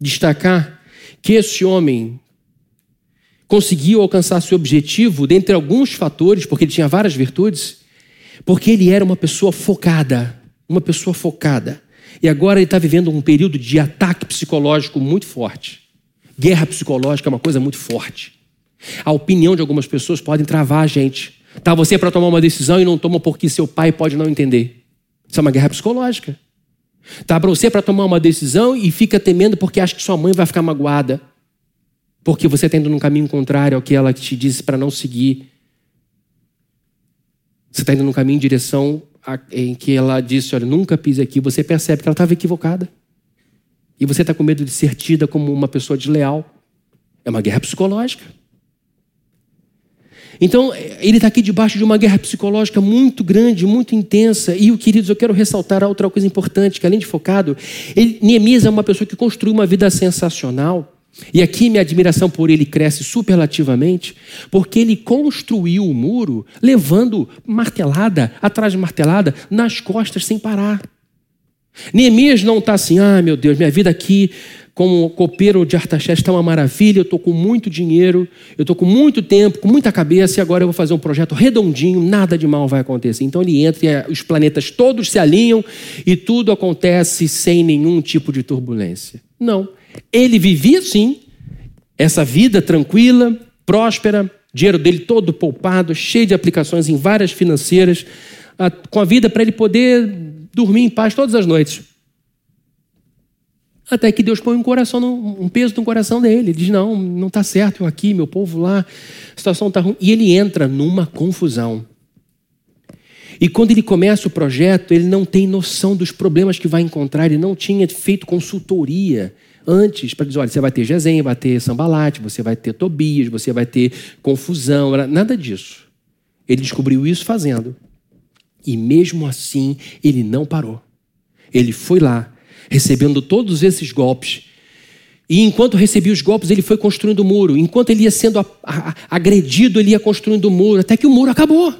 destacar que esse homem conseguiu alcançar seu objetivo dentre alguns fatores, porque ele tinha várias virtudes, porque ele era uma pessoa focada, uma pessoa focada. E agora ele está vivendo um período de ataque psicológico muito forte. Guerra psicológica é uma coisa muito forte. A opinião de algumas pessoas pode travar a gente. Tá você para tomar uma decisão e não toma porque seu pai pode não entender. Isso é uma guerra psicológica. Tá para você para tomar uma decisão e fica temendo porque acha que sua mãe vai ficar magoada. Porque você está indo num caminho contrário ao que ela te disse para não seguir. Você está indo num caminho em direção a, em que ela disse: Olha, nunca pise aqui. Você percebe que ela estava equivocada. E você está com medo de ser tida como uma pessoa desleal. É uma guerra psicológica. Então, ele está aqui debaixo de uma guerra psicológica muito grande, muito intensa. E, queridos, eu quero ressaltar outra coisa importante, que além de focado, ele, Neemias é uma pessoa que construiu uma vida sensacional. E aqui minha admiração por ele cresce superlativamente, porque ele construiu o muro levando martelada atrás de martelada nas costas sem parar. Neemias não está assim, ah, meu Deus, minha vida aqui como copeiro de Artaxerxes está uma maravilha, eu estou com muito dinheiro, eu estou com muito tempo, com muita cabeça, e agora eu vou fazer um projeto redondinho, nada de mal vai acontecer. Então ele entra e os planetas todos se alinham e tudo acontece sem nenhum tipo de turbulência. Não. Ele vivia sim essa vida tranquila, próspera, dinheiro dele todo poupado, cheio de aplicações em várias financeiras, com a vida para ele poder dormir em paz todas as noites. Até que Deus põe um coração, um peso no coração dele. Ele diz: Não, não está certo, eu aqui, meu povo lá, a situação está ruim. E ele entra numa confusão. E quando ele começa o projeto, ele não tem noção dos problemas que vai encontrar, ele não tinha feito consultoria antes para dizer: olha, você vai ter Gesem, vai ter Sambalate, você vai ter Tobias, você vai ter confusão, nada disso. Ele descobriu isso fazendo. E mesmo assim, ele não parou. Ele foi lá, recebendo todos esses golpes. E enquanto recebia os golpes, ele foi construindo o muro. Enquanto ele ia sendo agredido, ele ia construindo o muro, até que o muro acabou.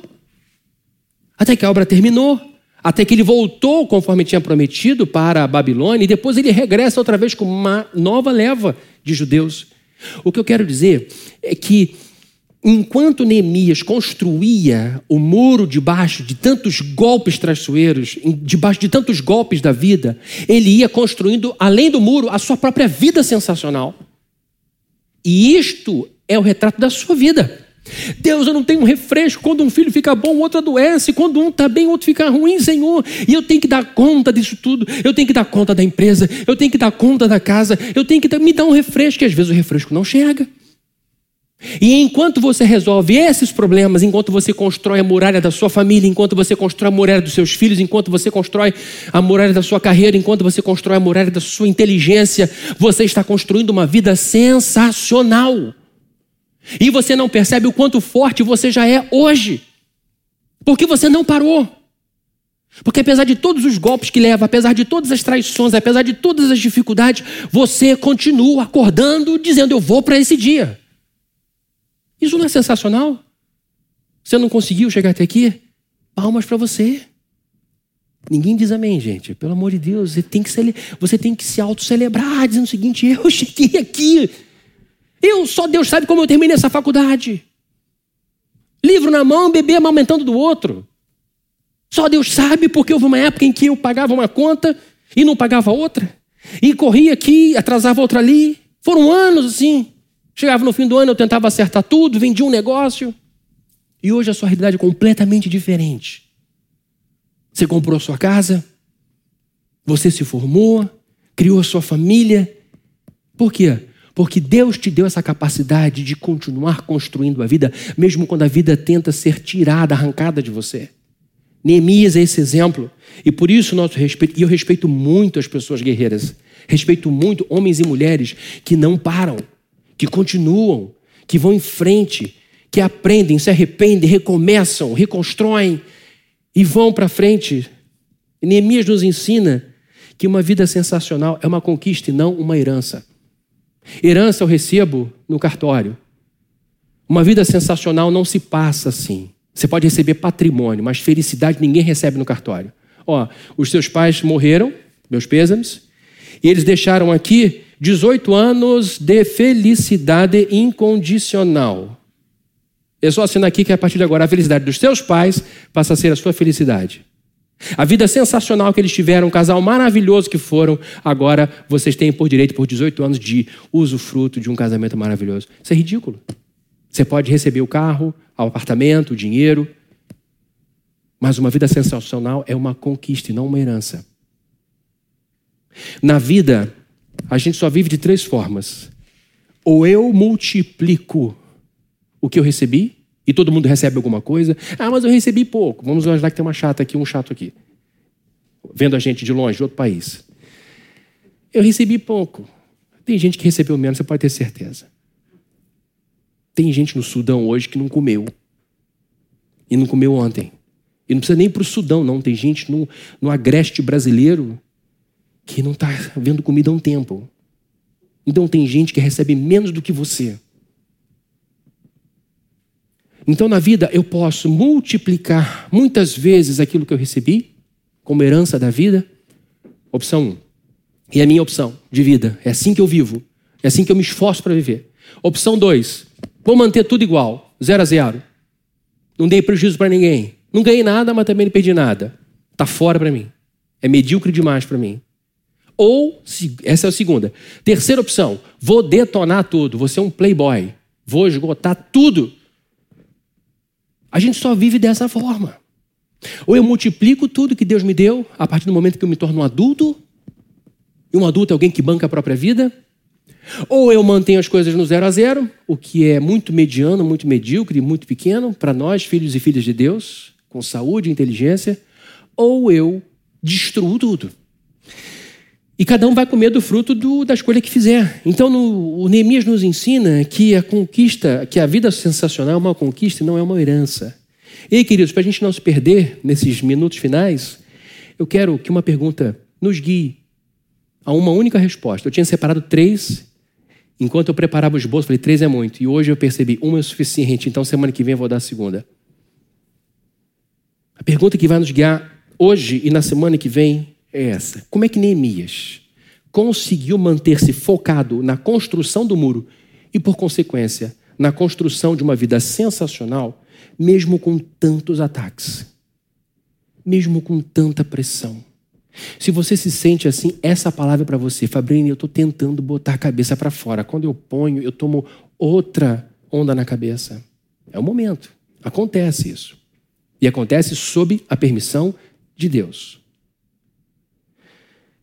Até que a obra terminou até que ele voltou conforme tinha prometido para a Babilônia e depois ele regressa outra vez com uma nova leva de judeus. O que eu quero dizer é que enquanto Neemias construía o muro debaixo de tantos golpes traiçoeiros, debaixo de tantos golpes da vida, ele ia construindo, além do muro, a sua própria vida sensacional. E isto é o retrato da sua vida. Deus, eu não tenho um refresco. Quando um filho fica bom, o outro adoece. Quando um está bem, o outro fica ruim, Senhor. E eu tenho que dar conta disso tudo. Eu tenho que dar conta da empresa. Eu tenho que dar conta da casa. Eu tenho que me dar um refresco. E às vezes o refresco não chega. E enquanto você resolve esses problemas, enquanto você constrói a muralha da sua família, enquanto você constrói a muralha dos seus filhos, enquanto você constrói a muralha da sua carreira, enquanto você constrói a muralha da sua inteligência, você está construindo uma vida sensacional. E você não percebe o quanto forte você já é hoje, porque você não parou. Porque apesar de todos os golpes que leva, apesar de todas as traições, apesar de todas as dificuldades, você continua acordando, dizendo: Eu vou para esse dia. Isso não é sensacional? Você não conseguiu chegar até aqui? Palmas para você. Ninguém diz amém, gente. Pelo amor de Deus, você tem que, cele... você tem que se auto-celebrar, dizendo o seguinte: eu cheguei aqui. Eu, só Deus sabe como eu terminei essa faculdade. Livro na mão, bebê amamentando do outro. Só Deus sabe, porque houve uma época em que eu pagava uma conta e não pagava outra. E corria aqui, atrasava outra ali. Foram anos assim. Chegava no fim do ano, eu tentava acertar tudo, vendia um negócio. E hoje a sua realidade é completamente diferente. Você comprou a sua casa, você se formou, criou a sua família. Por quê? Porque Deus te deu essa capacidade de continuar construindo a vida, mesmo quando a vida tenta ser tirada, arrancada de você. Neemias é esse exemplo. E por isso nosso respeito, e eu respeito muito as pessoas guerreiras, respeito muito homens e mulheres que não param que continuam, que vão em frente, que aprendem, se arrependem, recomeçam, reconstroem e vão para frente. E Neemias nos ensina que uma vida sensacional é uma conquista e não uma herança. Herança eu recebo no cartório. Uma vida sensacional não se passa assim. Você pode receber patrimônio, mas felicidade ninguém recebe no cartório. Ó, os seus pais morreram, meus pêsames, e eles deixaram aqui 18 anos de felicidade incondicional. É só assinar aqui que a partir de agora a felicidade dos seus pais passa a ser a sua felicidade. A vida sensacional que eles tiveram, um casal maravilhoso que foram, agora vocês têm por direito, por 18 anos, de usufruto de um casamento maravilhoso. Isso é ridículo. Você pode receber o carro, o apartamento, o dinheiro, mas uma vida sensacional é uma conquista e não uma herança. Na vida, a gente só vive de três formas. Ou eu multiplico o que eu recebi, e todo mundo recebe alguma coisa. Ah, mas eu recebi pouco. Vamos imaginar que tem uma chata aqui, um chato aqui. Vendo a gente de longe, de outro país. Eu recebi pouco. Tem gente que recebeu menos, você pode ter certeza. Tem gente no Sudão hoje que não comeu. E não comeu ontem. E não precisa nem para o Sudão, não. Tem gente no, no agreste brasileiro que não está vendo comida há um tempo. Então tem gente que recebe menos do que você. Então na vida eu posso multiplicar muitas vezes aquilo que eu recebi, como herança da vida. Opção 1. Um. E a minha opção de vida. É assim que eu vivo. É assim que eu me esforço para viver. Opção 2. Vou manter tudo igual. Zero a zero. Não dei prejuízo para ninguém. Não ganhei nada, mas também não perdi nada. Está fora para mim. É medíocre demais para mim. Ou, essa é a segunda. Terceira opção, vou detonar tudo, vou ser um playboy, vou esgotar tudo. A gente só vive dessa forma. Ou eu multiplico tudo que Deus me deu a partir do momento que eu me torno um adulto, e um adulto é alguém que banca a própria vida. Ou eu mantenho as coisas no zero a zero, o que é muito mediano, muito medíocre, muito pequeno para nós, filhos e filhas de Deus, com saúde e inteligência. Ou eu destruo tudo. E cada um vai comer do fruto do, da escolha que fizer. Então, no, o Neemias nos ensina que a conquista, que a vida sensacional é uma conquista e não é uma herança. E queridos, para a gente não se perder nesses minutos finais, eu quero que uma pergunta nos guie a uma única resposta. Eu tinha separado três, enquanto eu preparava o esboço, falei, três é muito. E hoje eu percebi, uma é o suficiente, então semana que vem eu vou dar a segunda. A pergunta que vai nos guiar hoje e na semana que vem é essa. Como é que Neemias conseguiu manter-se focado na construção do muro e, por consequência, na construção de uma vida sensacional, mesmo com tantos ataques, mesmo com tanta pressão? Se você se sente assim, essa palavra é para você. Fabrini, eu estou tentando botar a cabeça para fora. Quando eu ponho, eu tomo outra onda na cabeça. É o momento. Acontece isso. E acontece sob a permissão de Deus.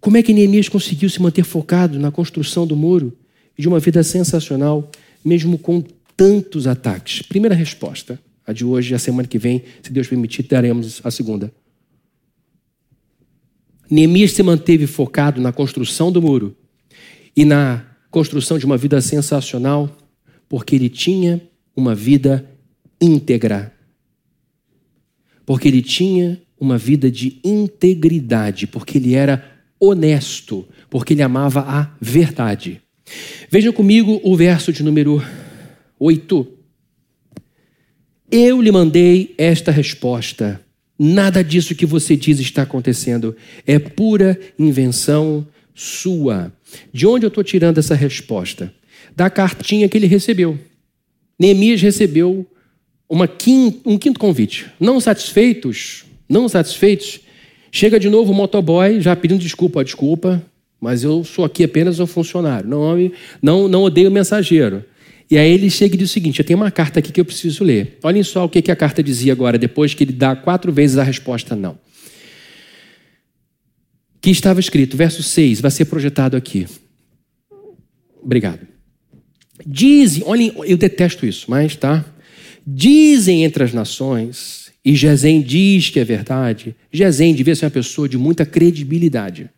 Como é que Neemias conseguiu se manter focado na construção do muro e de uma vida sensacional, mesmo com tantos ataques? Primeira resposta, a de hoje a semana que vem, se Deus permitir, daremos a segunda. Neemias se manteve focado na construção do muro e na construção de uma vida sensacional, porque ele tinha uma vida íntegra. Porque ele tinha uma vida de integridade, porque ele era honesto, porque ele amava a verdade. Vejam comigo o verso de número 8. Eu lhe mandei esta resposta. Nada disso que você diz está acontecendo. É pura invenção sua. De onde eu estou tirando essa resposta? Da cartinha que ele recebeu. Neemias recebeu uma quinto, um quinto convite. Não satisfeitos, não satisfeitos, Chega de novo o motoboy, já pedindo desculpa, desculpa, mas eu sou aqui apenas um funcionário. Não, não, não odeio o mensageiro. E aí ele chega e diz o seguinte: eu tenho uma carta aqui que eu preciso ler. Olhem só o que, que a carta dizia agora, depois que ele dá quatro vezes a resposta não. Que estava escrito, verso 6, vai ser projetado aqui. Obrigado. Dizem, olhem, eu detesto isso, mas tá. Dizem entre as nações e Gesem diz que é verdade, Gesem devia ser uma pessoa de muita credibilidade.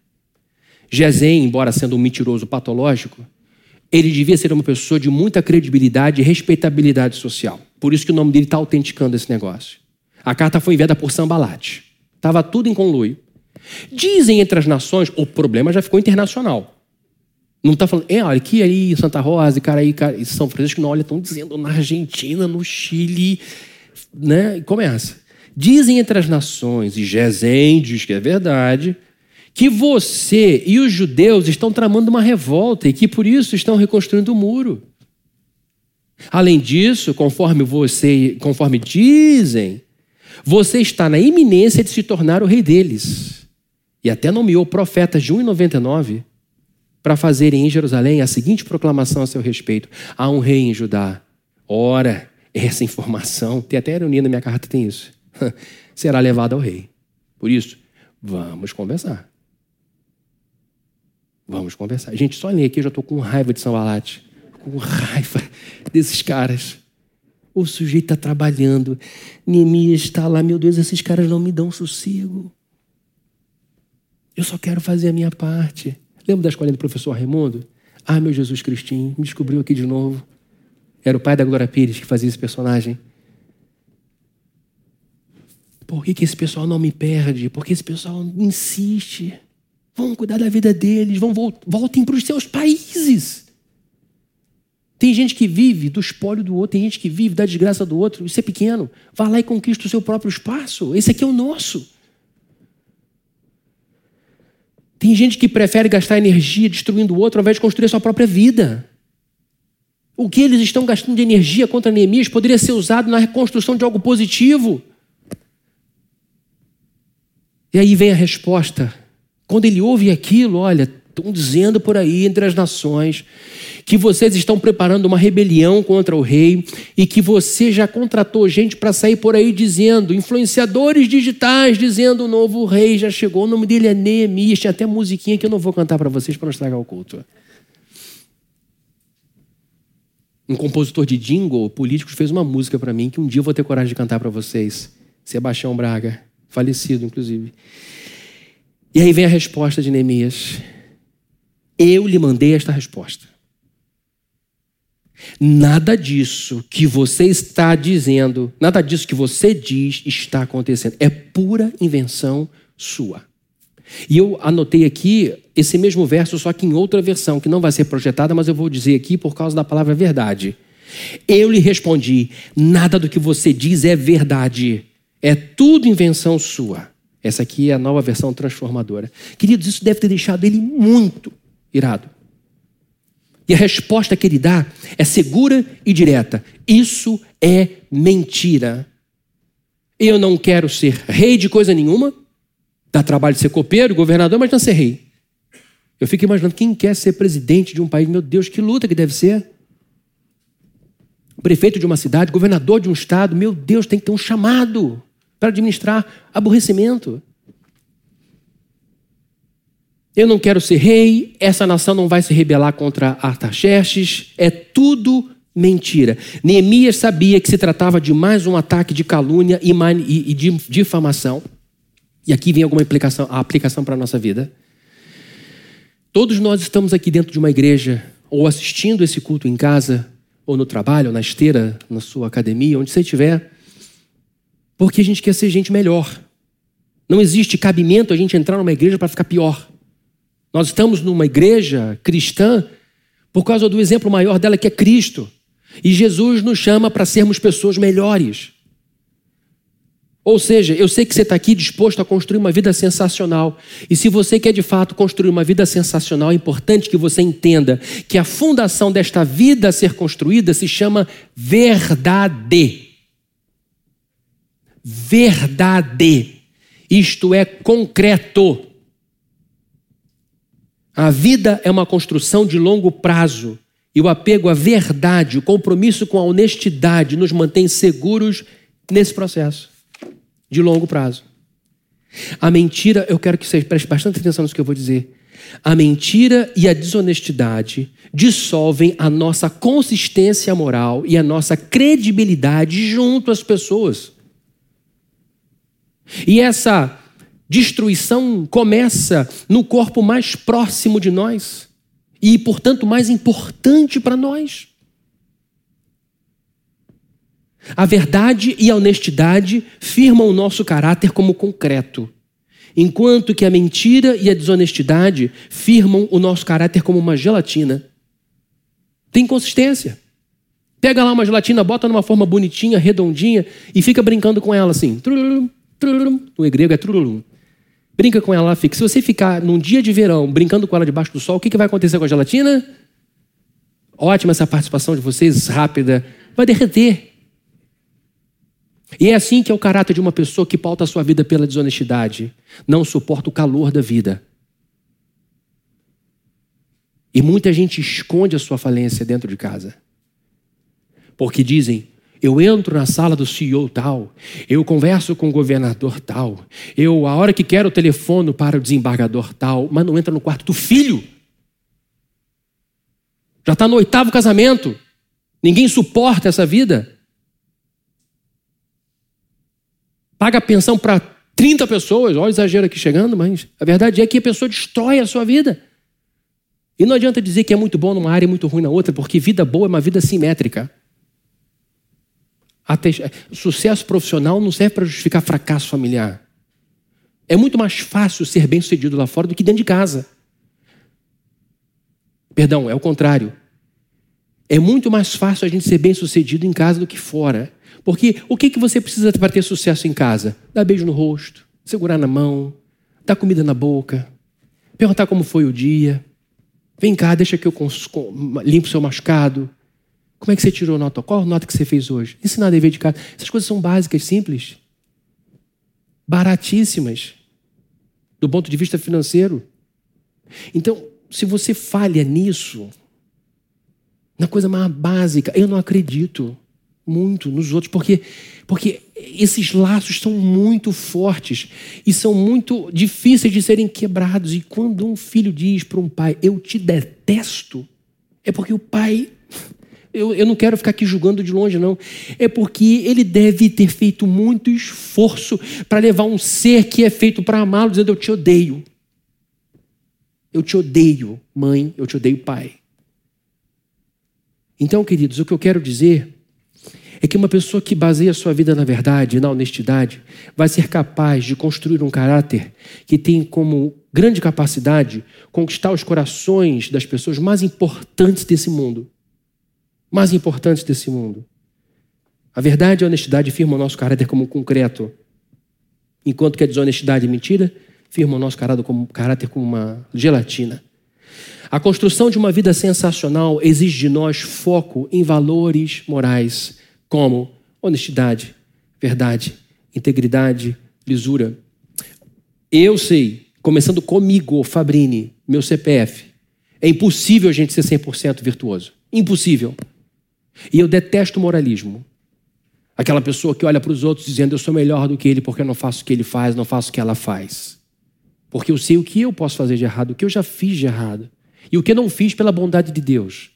Gesem, embora sendo um mentiroso patológico, ele devia ser uma pessoa de muita credibilidade e respeitabilidade social. Por isso que o nome dele está autenticando esse negócio. A carta foi enviada por Sambalate. Estava tudo em conluio. Dizem entre as nações, o problema já ficou internacional. Não está falando, é, olha, aqui aí, Santa Rosa, cara aí, cara, São Francisco, não, olha, estão dizendo na Argentina, no Chile, né? Começa. Dizem entre as nações, e Gesem diz que é verdade, que você e os judeus estão tramando uma revolta e que por isso estão reconstruindo o muro. Além disso, conforme você, conforme dizem, você está na iminência de se tornar o rei deles. E até nomeou profetas de 1,99 para fazerem em Jerusalém a seguinte proclamação a seu respeito: há um rei em Judá. Ora, essa informação, tem até ironia na minha carta, tem isso, será levada ao rei. Por isso, vamos conversar. Vamos conversar. Gente, só ler aqui eu já estou com raiva de São Balate. Com raiva desses caras. O sujeito está trabalhando. Neemias está lá. Meu Deus, esses caras não me dão sossego. Eu só quero fazer a minha parte. Lembra da escolinha do professor Raimundo? Ah, meu Jesus Cristinho, me descobriu aqui de novo. Era o pai da Glória Pires que fazia esse personagem. Por que, que esse pessoal não me perde? Por que esse pessoal insiste? Vão cuidar da vida deles, vão voltem para os seus países. Tem gente que vive do espólio do outro, tem gente que vive da desgraça do outro. Isso é pequeno. Vá lá e conquista o seu próprio espaço. Esse aqui é o nosso. Tem gente que prefere gastar energia destruindo o outro ao invés de construir a sua própria vida. O que eles estão gastando de energia contra Neemias poderia ser usado na reconstrução de algo positivo. E aí vem a resposta. Quando ele ouve aquilo, olha, estão dizendo por aí entre as nações que vocês estão preparando uma rebelião contra o rei e que você já contratou gente para sair por aí dizendo, influenciadores digitais dizendo o novo rei já chegou, o nome dele é Neemias, tem até musiquinha que eu não vou cantar para vocês para não estragar o culto um compositor de jingle político fez uma música para mim que um dia eu vou ter coragem de cantar para vocês. Sebastião Braga, falecido inclusive. E aí vem a resposta de Neemias. Eu lhe mandei esta resposta. Nada disso que você está dizendo, nada disso que você diz está acontecendo. É pura invenção sua. E eu anotei aqui esse mesmo verso, só que em outra versão, que não vai ser projetada, mas eu vou dizer aqui por causa da palavra verdade. Eu lhe respondi: nada do que você diz é verdade, é tudo invenção sua. Essa aqui é a nova versão transformadora. Queridos, isso deve ter deixado ele muito irado. E a resposta que ele dá é segura e direta: isso é mentira. Eu não quero ser rei de coisa nenhuma, Dá trabalho ser copeiro, governador, mas não ser rei. Eu fico imaginando quem quer ser presidente de um país. Meu Deus, que luta que deve ser. prefeito de uma cidade, governador de um estado, meu Deus, tem que ter um chamado para administrar aborrecimento. Eu não quero ser rei, essa nação não vai se rebelar contra Artaxerxes, é tudo mentira. Neemias sabia que se tratava de mais um ataque de calúnia e de difamação. E aqui vem alguma aplicação para a nossa vida. Todos nós estamos aqui dentro de uma igreja, ou assistindo esse culto em casa, ou no trabalho, ou na esteira, na sua academia, onde você estiver, porque a gente quer ser gente melhor. Não existe cabimento a gente entrar numa igreja para ficar pior. Nós estamos numa igreja cristã por causa do exemplo maior dela, que é Cristo. E Jesus nos chama para sermos pessoas melhores. Ou seja, eu sei que você está aqui disposto a construir uma vida sensacional. E se você quer de fato construir uma vida sensacional, é importante que você entenda que a fundação desta vida a ser construída se chama verdade. Verdade. Isto é concreto. A vida é uma construção de longo prazo e o apego à verdade, o compromisso com a honestidade nos mantém seguros nesse processo de longo prazo. A mentira, eu quero que você preste bastante atenção nisso que eu vou dizer. A mentira e a desonestidade dissolvem a nossa consistência moral e a nossa credibilidade junto às pessoas. E essa destruição começa no corpo mais próximo de nós e, portanto, mais importante para nós. A verdade e a honestidade firmam o nosso caráter como concreto, enquanto que a mentira e a desonestidade firmam o nosso caráter como uma gelatina. Tem consistência. Pega lá uma gelatina, bota numa forma bonitinha, redondinha e fica brincando com ela assim. No grego é trululum. Brinca com ela, fica. Se você ficar num dia de verão brincando com ela debaixo do sol, o que, que vai acontecer com a gelatina? Ótima essa participação de vocês, rápida. Vai derreter. E é assim que é o caráter de uma pessoa que pauta a sua vida pela desonestidade. Não suporta o calor da vida. E muita gente esconde a sua falência dentro de casa. Porque dizem: eu entro na sala do CEO tal, eu converso com o governador tal, eu, a hora que quero, telefono para o desembargador tal, mas não entra no quarto do filho. Já está no oitavo casamento. Ninguém suporta essa vida. Paga pensão para 30 pessoas, olha o exagero aqui chegando, mas a verdade é que a pessoa destrói a sua vida. E não adianta dizer que é muito bom numa área e muito ruim na outra, porque vida boa é uma vida simétrica. Sucesso profissional não serve para justificar fracasso familiar. É muito mais fácil ser bem sucedido lá fora do que dentro de casa. Perdão, é o contrário. É muito mais fácil a gente ser bem sucedido em casa do que fora. Porque o que, que você precisa para ter sucesso em casa? Dar beijo no rosto, segurar na mão, dar comida na boca, perguntar como foi o dia. Vem cá, deixa que eu limpo seu machucado. Como é que você tirou nota? Qual nota que você fez hoje? Ensinar a dever de casa. Essas coisas são básicas, simples. Baratíssimas. Do ponto de vista financeiro. Então, se você falha nisso, na coisa mais básica, eu não acredito muito nos outros, porque, porque esses laços são muito fortes e são muito difíceis de serem quebrados. E quando um filho diz para um pai, eu te detesto, é porque o pai eu, eu não quero ficar aqui julgando de longe, não. É porque ele deve ter feito muito esforço para levar um ser que é feito para amá-lo, dizendo: Eu te odeio. Eu te odeio, mãe, eu te odeio, pai. Então, queridos, o que eu quero dizer é que uma pessoa que baseia sua vida na verdade, na honestidade, vai ser capaz de construir um caráter que tem como grande capacidade conquistar os corações das pessoas mais importantes desse mundo mais importantes desse mundo. A verdade e a honestidade firmam o nosso caráter como concreto, enquanto que a desonestidade e mentira firmam o nosso caráter como, caráter como uma gelatina. A construção de uma vida sensacional exige de nós foco em valores morais, como honestidade, verdade, integridade, lisura. Eu sei, começando comigo, Fabrini, meu CPF, é impossível a gente ser 100% virtuoso. Impossível. E eu detesto moralismo. Aquela pessoa que olha para os outros dizendo eu sou melhor do que ele porque eu não faço o que ele faz, não faço o que ela faz. Porque eu sei o que eu posso fazer de errado, o que eu já fiz de errado. E o que eu não fiz pela bondade de Deus.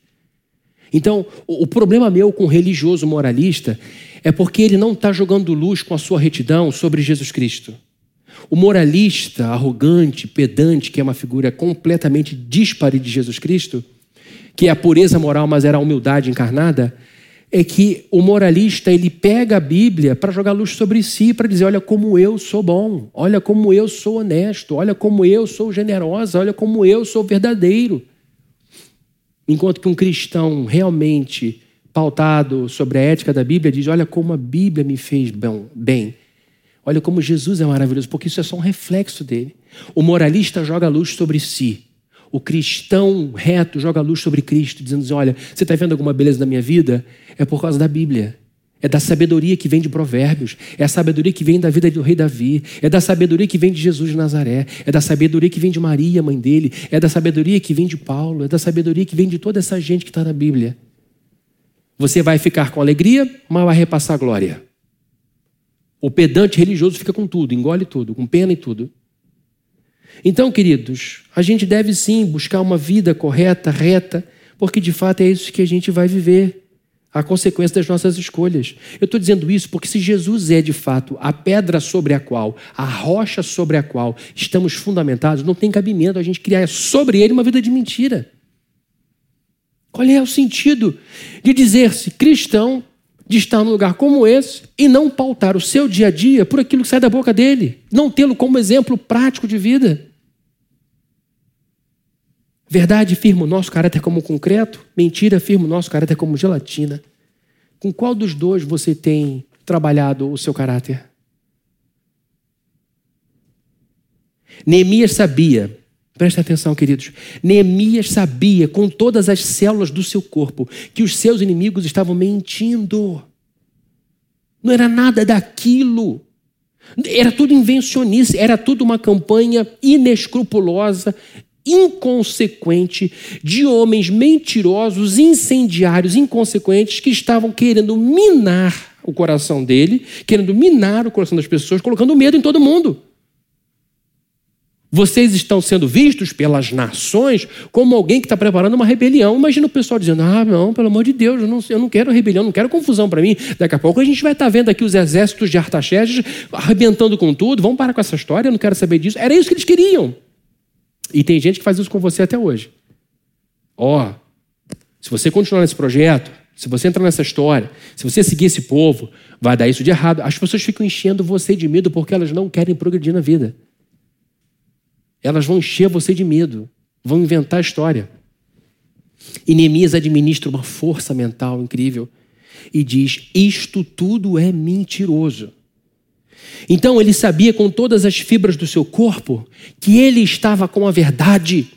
Então, o problema meu com o religioso moralista é porque ele não está jogando luz com a sua retidão sobre Jesus Cristo. O moralista arrogante, pedante, que é uma figura completamente dispare de Jesus Cristo, que é a pureza moral, mas era a humildade encarnada, é que o moralista ele pega a Bíblia para jogar luz sobre si, para dizer: olha como eu sou bom, olha como eu sou honesto, olha como eu sou generosa, olha como eu sou verdadeiro. Enquanto que um cristão realmente pautado sobre a ética da Bíblia diz: olha como a Bíblia me fez bem. Olha como Jesus é maravilhoso, porque isso é só um reflexo dele. O moralista joga luz sobre si. O cristão reto joga luz sobre Cristo, dizendo assim: Olha, você está vendo alguma beleza na minha vida? É por causa da Bíblia. É da sabedoria que vem de Provérbios, é a sabedoria que vem da vida do rei Davi, é da sabedoria que vem de Jesus de Nazaré, é da sabedoria que vem de Maria, mãe dele, é da sabedoria que vem de Paulo, é da sabedoria que vem de toda essa gente que está na Bíblia. Você vai ficar com alegria, mas vai repassar glória. O pedante religioso fica com tudo, engole tudo, com pena e tudo. Então, queridos, a gente deve sim buscar uma vida correta, reta, porque de fato é isso que a gente vai viver, a consequência das nossas escolhas. Eu estou dizendo isso porque se Jesus é de fato a pedra sobre a qual, a rocha sobre a qual estamos fundamentados, não tem cabimento a gente criar sobre ele uma vida de mentira. Qual é o sentido de dizer-se cristão, de estar num lugar como esse e não pautar o seu dia a dia por aquilo que sai da boca dele, não tê-lo como exemplo prático de vida? Verdade firma o nosso caráter como concreto, mentira firma o nosso caráter como gelatina. Com qual dos dois você tem trabalhado o seu caráter? Neemias sabia, preste atenção, queridos. Neemias sabia com todas as células do seu corpo que os seus inimigos estavam mentindo. Não era nada daquilo. Era tudo invencionice, era tudo uma campanha inescrupulosa inconsequente de homens mentirosos, incendiários, inconsequentes que estavam querendo minar o coração dele, querendo minar o coração das pessoas, colocando medo em todo mundo. Vocês estão sendo vistos pelas nações como alguém que está preparando uma rebelião. Imagina o pessoal dizendo: Ah, não, pelo amor de Deus, eu não, eu não quero rebelião, não quero confusão para mim. Daqui a pouco a gente vai estar tá vendo aqui os exércitos de Artaxerxes arrebentando com tudo. Vamos parar com essa história, eu não quero saber disso. Era isso que eles queriam. E tem gente que faz isso com você até hoje. Ó, oh, se você continuar nesse projeto, se você entrar nessa história, se você seguir esse povo, vai dar isso de errado. As pessoas ficam enchendo você de medo porque elas não querem progredir na vida. Elas vão encher você de medo, vão inventar história. E Neemias administra uma força mental incrível e diz: Isto tudo é mentiroso. Então ele sabia com todas as fibras do seu corpo que ele estava com a verdade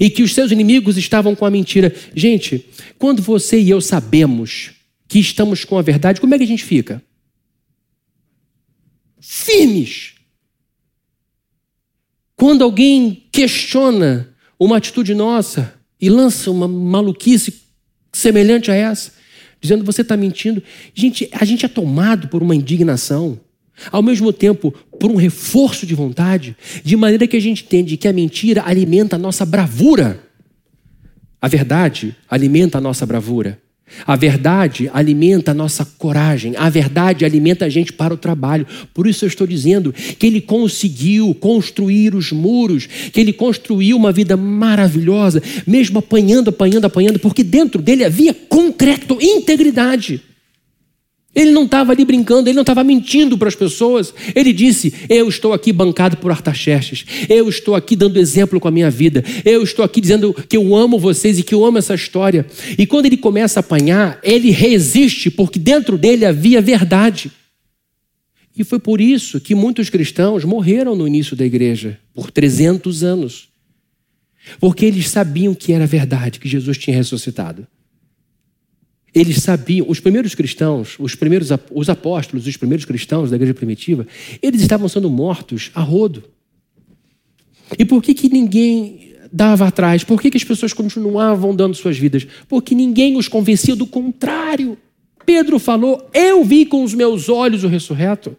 e que os seus inimigos estavam com a mentira. Gente, quando você e eu sabemos que estamos com a verdade, como é que a gente fica? Firmes. Quando alguém questiona uma atitude nossa e lança uma maluquice semelhante a essa, dizendo você está mentindo, gente, a gente é tomado por uma indignação ao mesmo tempo por um reforço de vontade, de maneira que a gente entende que a mentira alimenta a nossa bravura. A verdade alimenta a nossa bravura. A verdade alimenta a nossa coragem, a verdade alimenta a gente para o trabalho. Por isso eu estou dizendo que ele conseguiu construir os muros, que ele construiu uma vida maravilhosa, mesmo apanhando, apanhando, apanhando, porque dentro dele havia concreto, integridade. Ele não estava ali brincando, ele não estava mentindo para as pessoas. Ele disse: Eu estou aqui bancado por Artaxerxes. Eu estou aqui dando exemplo com a minha vida. Eu estou aqui dizendo que eu amo vocês e que eu amo essa história. E quando ele começa a apanhar, ele resiste, porque dentro dele havia verdade. E foi por isso que muitos cristãos morreram no início da igreja, por 300 anos. Porque eles sabiam que era verdade, que Jesus tinha ressuscitado. Eles sabiam, os primeiros cristãos, os primeiros os apóstolos, os primeiros cristãos da igreja primitiva, eles estavam sendo mortos a rodo. E por que, que ninguém dava atrás? Por que, que as pessoas continuavam dando suas vidas? Porque ninguém os convencia do contrário. Pedro falou: Eu vi com os meus olhos o ressurreto.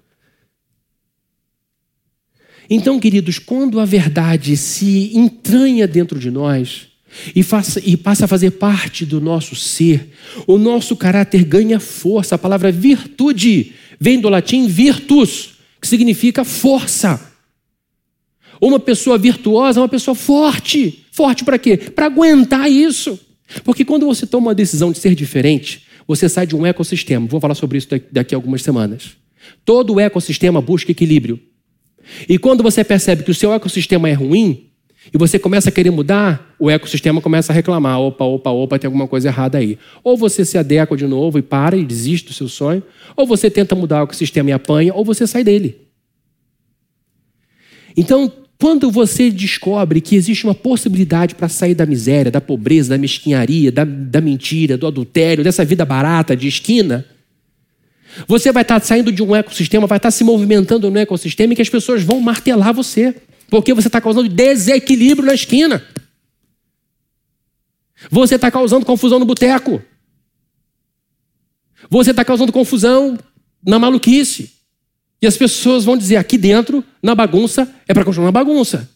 Então, queridos, quando a verdade se entranha dentro de nós e, faça, e passa a fazer parte do nosso ser, o nosso caráter ganha força. A palavra virtude vem do latim virtus, que significa força. Uma pessoa virtuosa é uma pessoa forte. Forte para quê? Para aguentar isso. Porque quando você toma uma decisão de ser diferente, você sai de um ecossistema. Vou falar sobre isso daqui a algumas semanas. Todo ecossistema busca equilíbrio. E quando você percebe que o seu ecossistema é ruim, e você começa a querer mudar, o ecossistema começa a reclamar: opa, opa, opa, tem alguma coisa errada aí. Ou você se adequa de novo e para e desiste do seu sonho, ou você tenta mudar o ecossistema e apanha, ou você sai dele. Então, quando você descobre que existe uma possibilidade para sair da miséria, da pobreza, da mesquinharia, da, da mentira, do adultério, dessa vida barata de esquina, você vai estar saindo de um ecossistema, vai estar se movimentando no ecossistema e que as pessoas vão martelar você, porque você está causando desequilíbrio na esquina. Você está causando confusão no boteco. Você está causando confusão na maluquice. E as pessoas vão dizer aqui dentro, na bagunça, é para continuar na bagunça.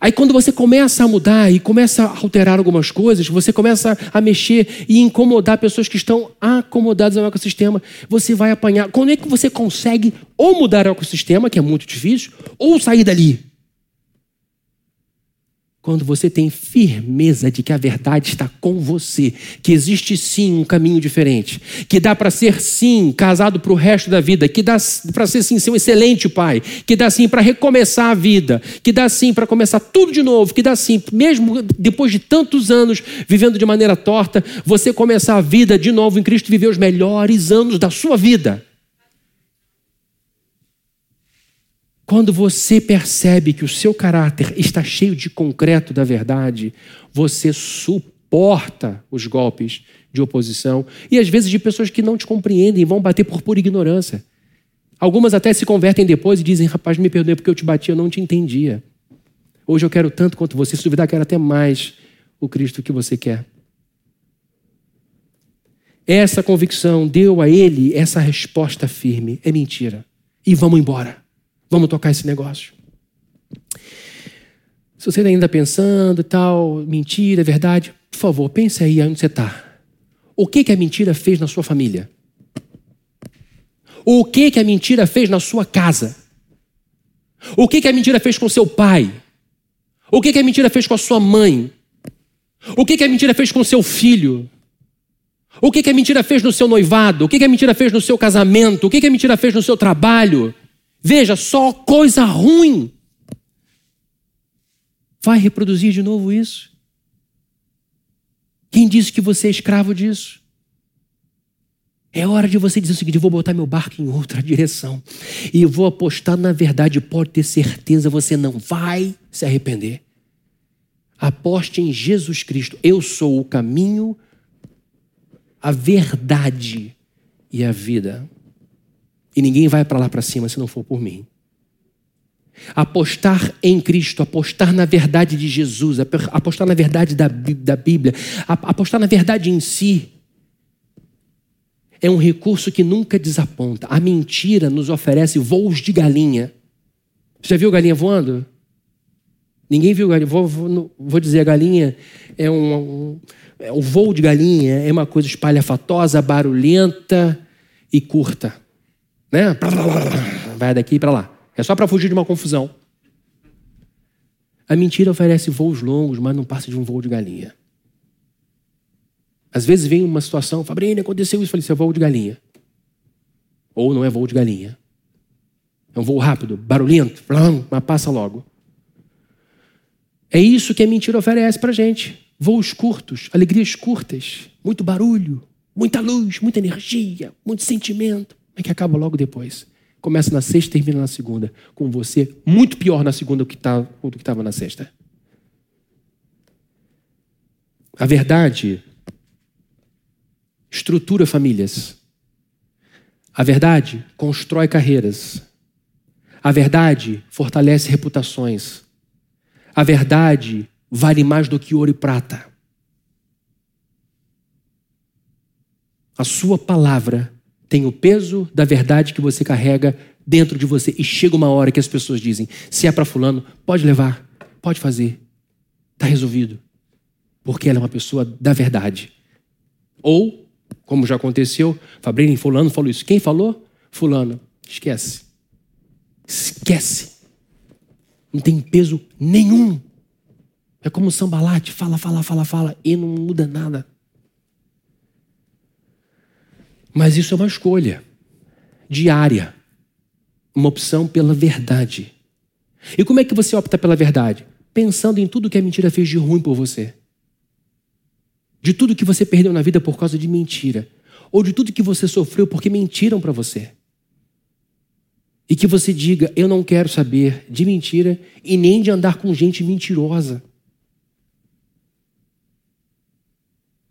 Aí quando você começa a mudar e começa a alterar algumas coisas, você começa a mexer e incomodar pessoas que estão acomodadas no ecossistema, você vai apanhar. Quando é que você consegue ou mudar o ecossistema, que é muito difícil, ou sair dali? Quando você tem firmeza de que a verdade está com você, que existe sim um caminho diferente, que dá para ser sim casado para o resto da vida, que dá para ser sim ser um excelente pai, que dá sim para recomeçar a vida, que dá sim para começar tudo de novo, que dá sim, mesmo depois de tantos anos vivendo de maneira torta, você começar a vida de novo em Cristo e viver os melhores anos da sua vida. Quando você percebe que o seu caráter está cheio de concreto da verdade, você suporta os golpes de oposição e às vezes de pessoas que não te compreendem e vão bater por pura ignorância. Algumas até se convertem depois e dizem: Rapaz, me perdoe porque eu te bati, eu não te entendia. Hoje eu quero tanto quanto você, se duvidar, quero até mais o Cristo que você quer. Essa convicção deu a ele essa resposta firme: é mentira. E vamos embora. Vamos tocar esse negócio. Se você ainda está pensando e tal, mentira, é verdade, por favor, pense aí onde você está. O que, que a mentira fez na sua família? O que, que a mentira fez na sua casa? O que, que a mentira fez com seu pai? O que, que a mentira fez com a sua mãe? O que, que a mentira fez com seu filho? O que, que a mentira fez no seu noivado? O que, que a mentira fez no seu casamento? O que, que a mentira fez no seu trabalho? Veja, só coisa ruim. Vai reproduzir de novo isso? Quem disse que você é escravo disso? É hora de você dizer o seguinte: vou botar meu barco em outra direção. E vou apostar na verdade. Pode ter certeza, você não vai se arrepender. Aposte em Jesus Cristo. Eu sou o caminho, a verdade e a vida. E ninguém vai para lá para cima se não for por mim. Apostar em Cristo, apostar na verdade de Jesus, apostar na verdade da, da Bíblia, apostar na verdade em si, é um recurso que nunca desaponta. A mentira nos oferece voos de galinha. Você já viu galinha voando? Ninguém viu galinha. Vou, vou, vou dizer, a galinha é um, um, é voo de galinha, é uma coisa espalhafatosa, barulhenta e curta né? Vai daqui para lá. É só para fugir de uma confusão. A mentira oferece voos longos, mas não passa de um voo de galinha. Às vezes vem uma situação, Fabrini, aconteceu isso, eu falei, isso é voo de galinha. Ou não é voo de galinha. É um voo rápido, barulhento, mas passa logo. É isso que a mentira oferece para gente. Voos curtos, alegrias curtas, muito barulho, muita luz, muita energia, muito sentimento mas que acaba logo depois. Começa na sexta termina na segunda. Com você, muito pior na segunda do que tá, estava na sexta. A verdade estrutura famílias. A verdade constrói carreiras. A verdade fortalece reputações. A verdade vale mais do que ouro e prata. A sua palavra tem o peso da verdade que você carrega dentro de você. E chega uma hora que as pessoas dizem: se é para Fulano, pode levar, pode fazer, está resolvido. Porque ela é uma pessoa da verdade. Ou, como já aconteceu, Fabrini, Fulano falou isso. Quem falou? Fulano. Esquece. Esquece. Não tem peso nenhum. É como o sambalate, fala, fala, fala, fala, e não muda nada. Mas isso é uma escolha diária, uma opção pela verdade. E como é que você opta pela verdade? Pensando em tudo que a mentira fez de ruim por você. De tudo que você perdeu na vida por causa de mentira. Ou de tudo que você sofreu porque mentiram para você. E que você diga: Eu não quero saber de mentira e nem de andar com gente mentirosa.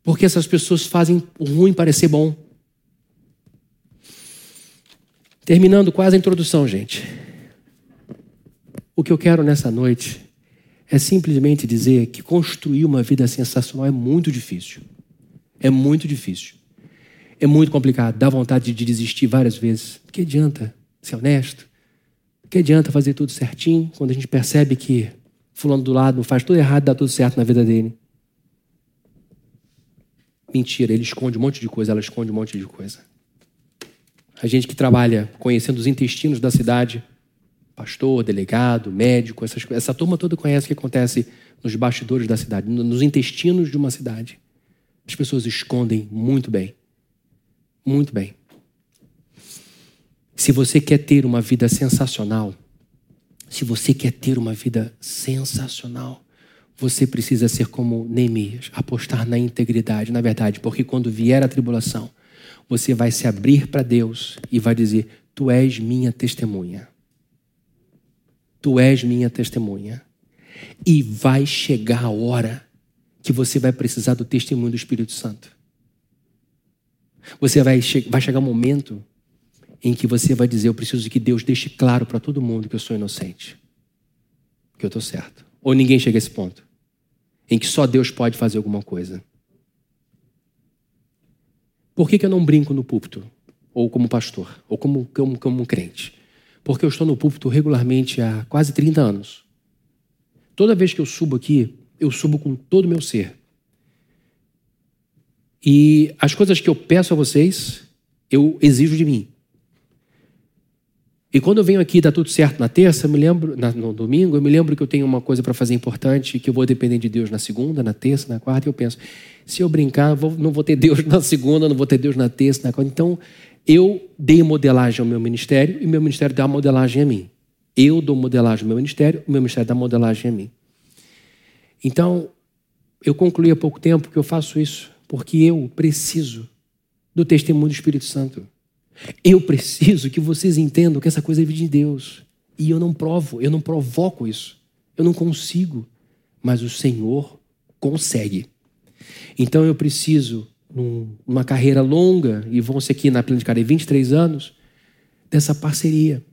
Porque essas pessoas fazem o ruim parecer bom. Terminando quase a introdução, gente. O que eu quero nessa noite é simplesmente dizer que construir uma vida sensacional é muito difícil. É muito difícil. É muito complicado. Dá vontade de desistir várias vezes. Que adianta ser honesto? Que adianta fazer tudo certinho quando a gente percebe que fulano do lado faz tudo errado, dá tudo certo na vida dele? Mentira, ele esconde um monte de coisa, ela esconde um monte de coisa a gente que trabalha conhecendo os intestinos da cidade, pastor, delegado, médico, essas, essa turma toda conhece o que acontece nos bastidores da cidade, nos intestinos de uma cidade. As pessoas escondem muito bem. Muito bem. Se você quer ter uma vida sensacional, se você quer ter uma vida sensacional, você precisa ser como Neemias, apostar na integridade, na verdade, porque quando vier a tribulação, você vai se abrir para Deus e vai dizer: Tu és minha testemunha. Tu és minha testemunha. E vai chegar a hora que você vai precisar do testemunho do Espírito Santo. Você vai, che vai chegar um momento em que você vai dizer: Eu preciso que Deus deixe claro para todo mundo que eu sou inocente, que eu estou certo. Ou ninguém chega a esse ponto, em que só Deus pode fazer alguma coisa. Por que, que eu não brinco no púlpito? Ou como pastor? Ou como, como, como crente? Porque eu estou no púlpito regularmente há quase 30 anos. Toda vez que eu subo aqui, eu subo com todo o meu ser. E as coisas que eu peço a vocês, eu exijo de mim. E quando eu venho aqui dá tudo certo na terça, me lembro, na, no domingo, eu me lembro que eu tenho uma coisa para fazer importante, que eu vou depender de Deus na segunda, na terça, na quarta, e eu penso, se eu brincar, não vou ter Deus na segunda, não vou ter Deus na terça, na quarta. Então, eu dei modelagem ao meu ministério e meu ministério dá modelagem a mim. Eu dou modelagem ao meu ministério, o meu ministério dá modelagem a mim. Então, eu concluí há pouco tempo que eu faço isso porque eu preciso do testemunho do Espírito Santo. Eu preciso que vocês entendam que essa coisa é de Deus. E eu não provo, eu não provoco isso. Eu não consigo. Mas o Senhor consegue. Então eu preciso, numa carreira longa, e vão ser aqui na Plena de Careia 23 anos, dessa parceria.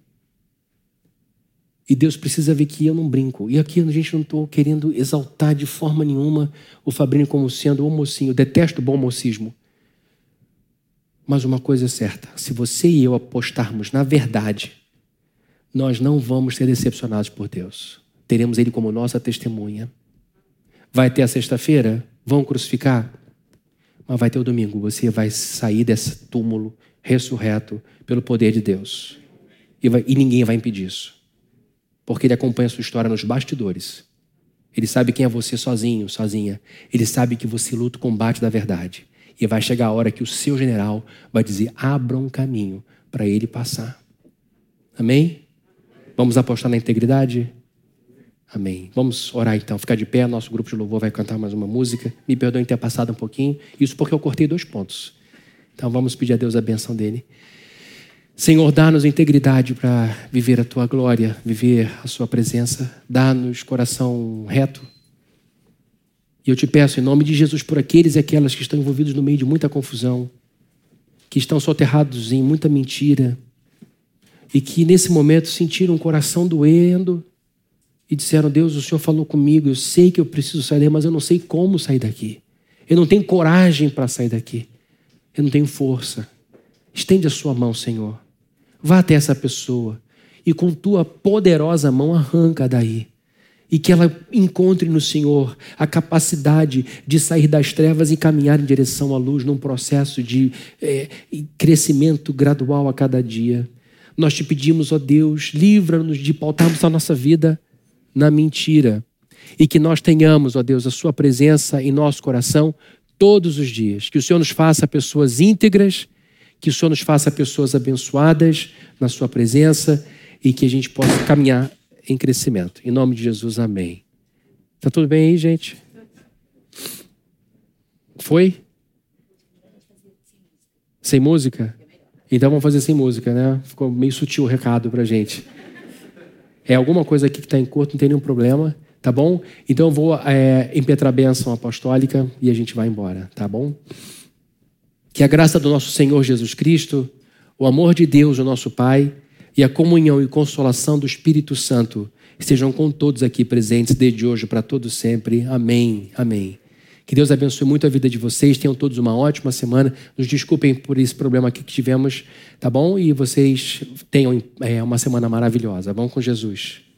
E Deus precisa ver que eu não brinco. E aqui a gente não estou querendo exaltar de forma nenhuma o Fabrício como sendo o mocinho. Eu detesto o bom mocismo. Mas uma coisa é certa: se você e eu apostarmos na verdade, nós não vamos ser decepcionados por Deus. Teremos Ele como nossa testemunha. Vai ter a sexta-feira? Vão crucificar? Mas vai ter o domingo. Você vai sair desse túmulo ressurreto pelo poder de Deus. E, vai, e ninguém vai impedir isso. Porque Ele acompanha a sua história nos bastidores. Ele sabe quem é você sozinho, sozinha. Ele sabe que você luta o combate da verdade. E vai chegar a hora que o seu general vai dizer: abra um caminho para ele passar. Amém? Vamos apostar na integridade? Amém. Vamos orar então, ficar de pé. Nosso grupo de louvor vai cantar mais uma música. Me perdoem ter passado um pouquinho. Isso porque eu cortei dois pontos. Então vamos pedir a Deus a benção dele. Senhor, dá-nos integridade para viver a tua glória, viver a sua presença. Dá-nos coração reto, e eu te peço, em nome de Jesus, por aqueles e aquelas que estão envolvidos no meio de muita confusão, que estão soterrados em muita mentira, e que nesse momento sentiram o coração doendo e disseram: Deus, o Senhor falou comigo, eu sei que eu preciso sair daqui, mas eu não sei como sair daqui. Eu não tenho coragem para sair daqui. Eu não tenho força. Estende a sua mão, Senhor. Vá até essa pessoa e com tua poderosa mão arranca daí. E que ela encontre no Senhor a capacidade de sair das trevas e caminhar em direção à luz num processo de é, crescimento gradual a cada dia. Nós te pedimos, ó Deus, livra-nos de pautarmos a nossa vida na mentira. E que nós tenhamos, ó Deus, a Sua presença em nosso coração todos os dias. Que o Senhor nos faça pessoas íntegras, que o Senhor nos faça pessoas abençoadas na Sua presença e que a gente possa caminhar em crescimento. Em nome de Jesus, amém. Tá tudo bem aí, gente? Foi? Sem música? Então vamos fazer sem música, né? Ficou meio sutil o recado pra gente. É alguma coisa aqui que está em curto, não tem nenhum problema, tá bom? Então eu vou é, impetrar a bênção apostólica e a gente vai embora, tá bom? Que a graça do nosso Senhor Jesus Cristo, o amor de Deus, o nosso Pai, e a comunhão e consolação do Espírito Santo estejam com todos aqui presentes desde hoje para todos sempre. Amém. Amém. Que Deus abençoe muito a vida de vocês. Tenham todos uma ótima semana. Nos desculpem por esse problema aqui que tivemos, tá bom? E vocês tenham é, uma semana maravilhosa. Vamos com Jesus.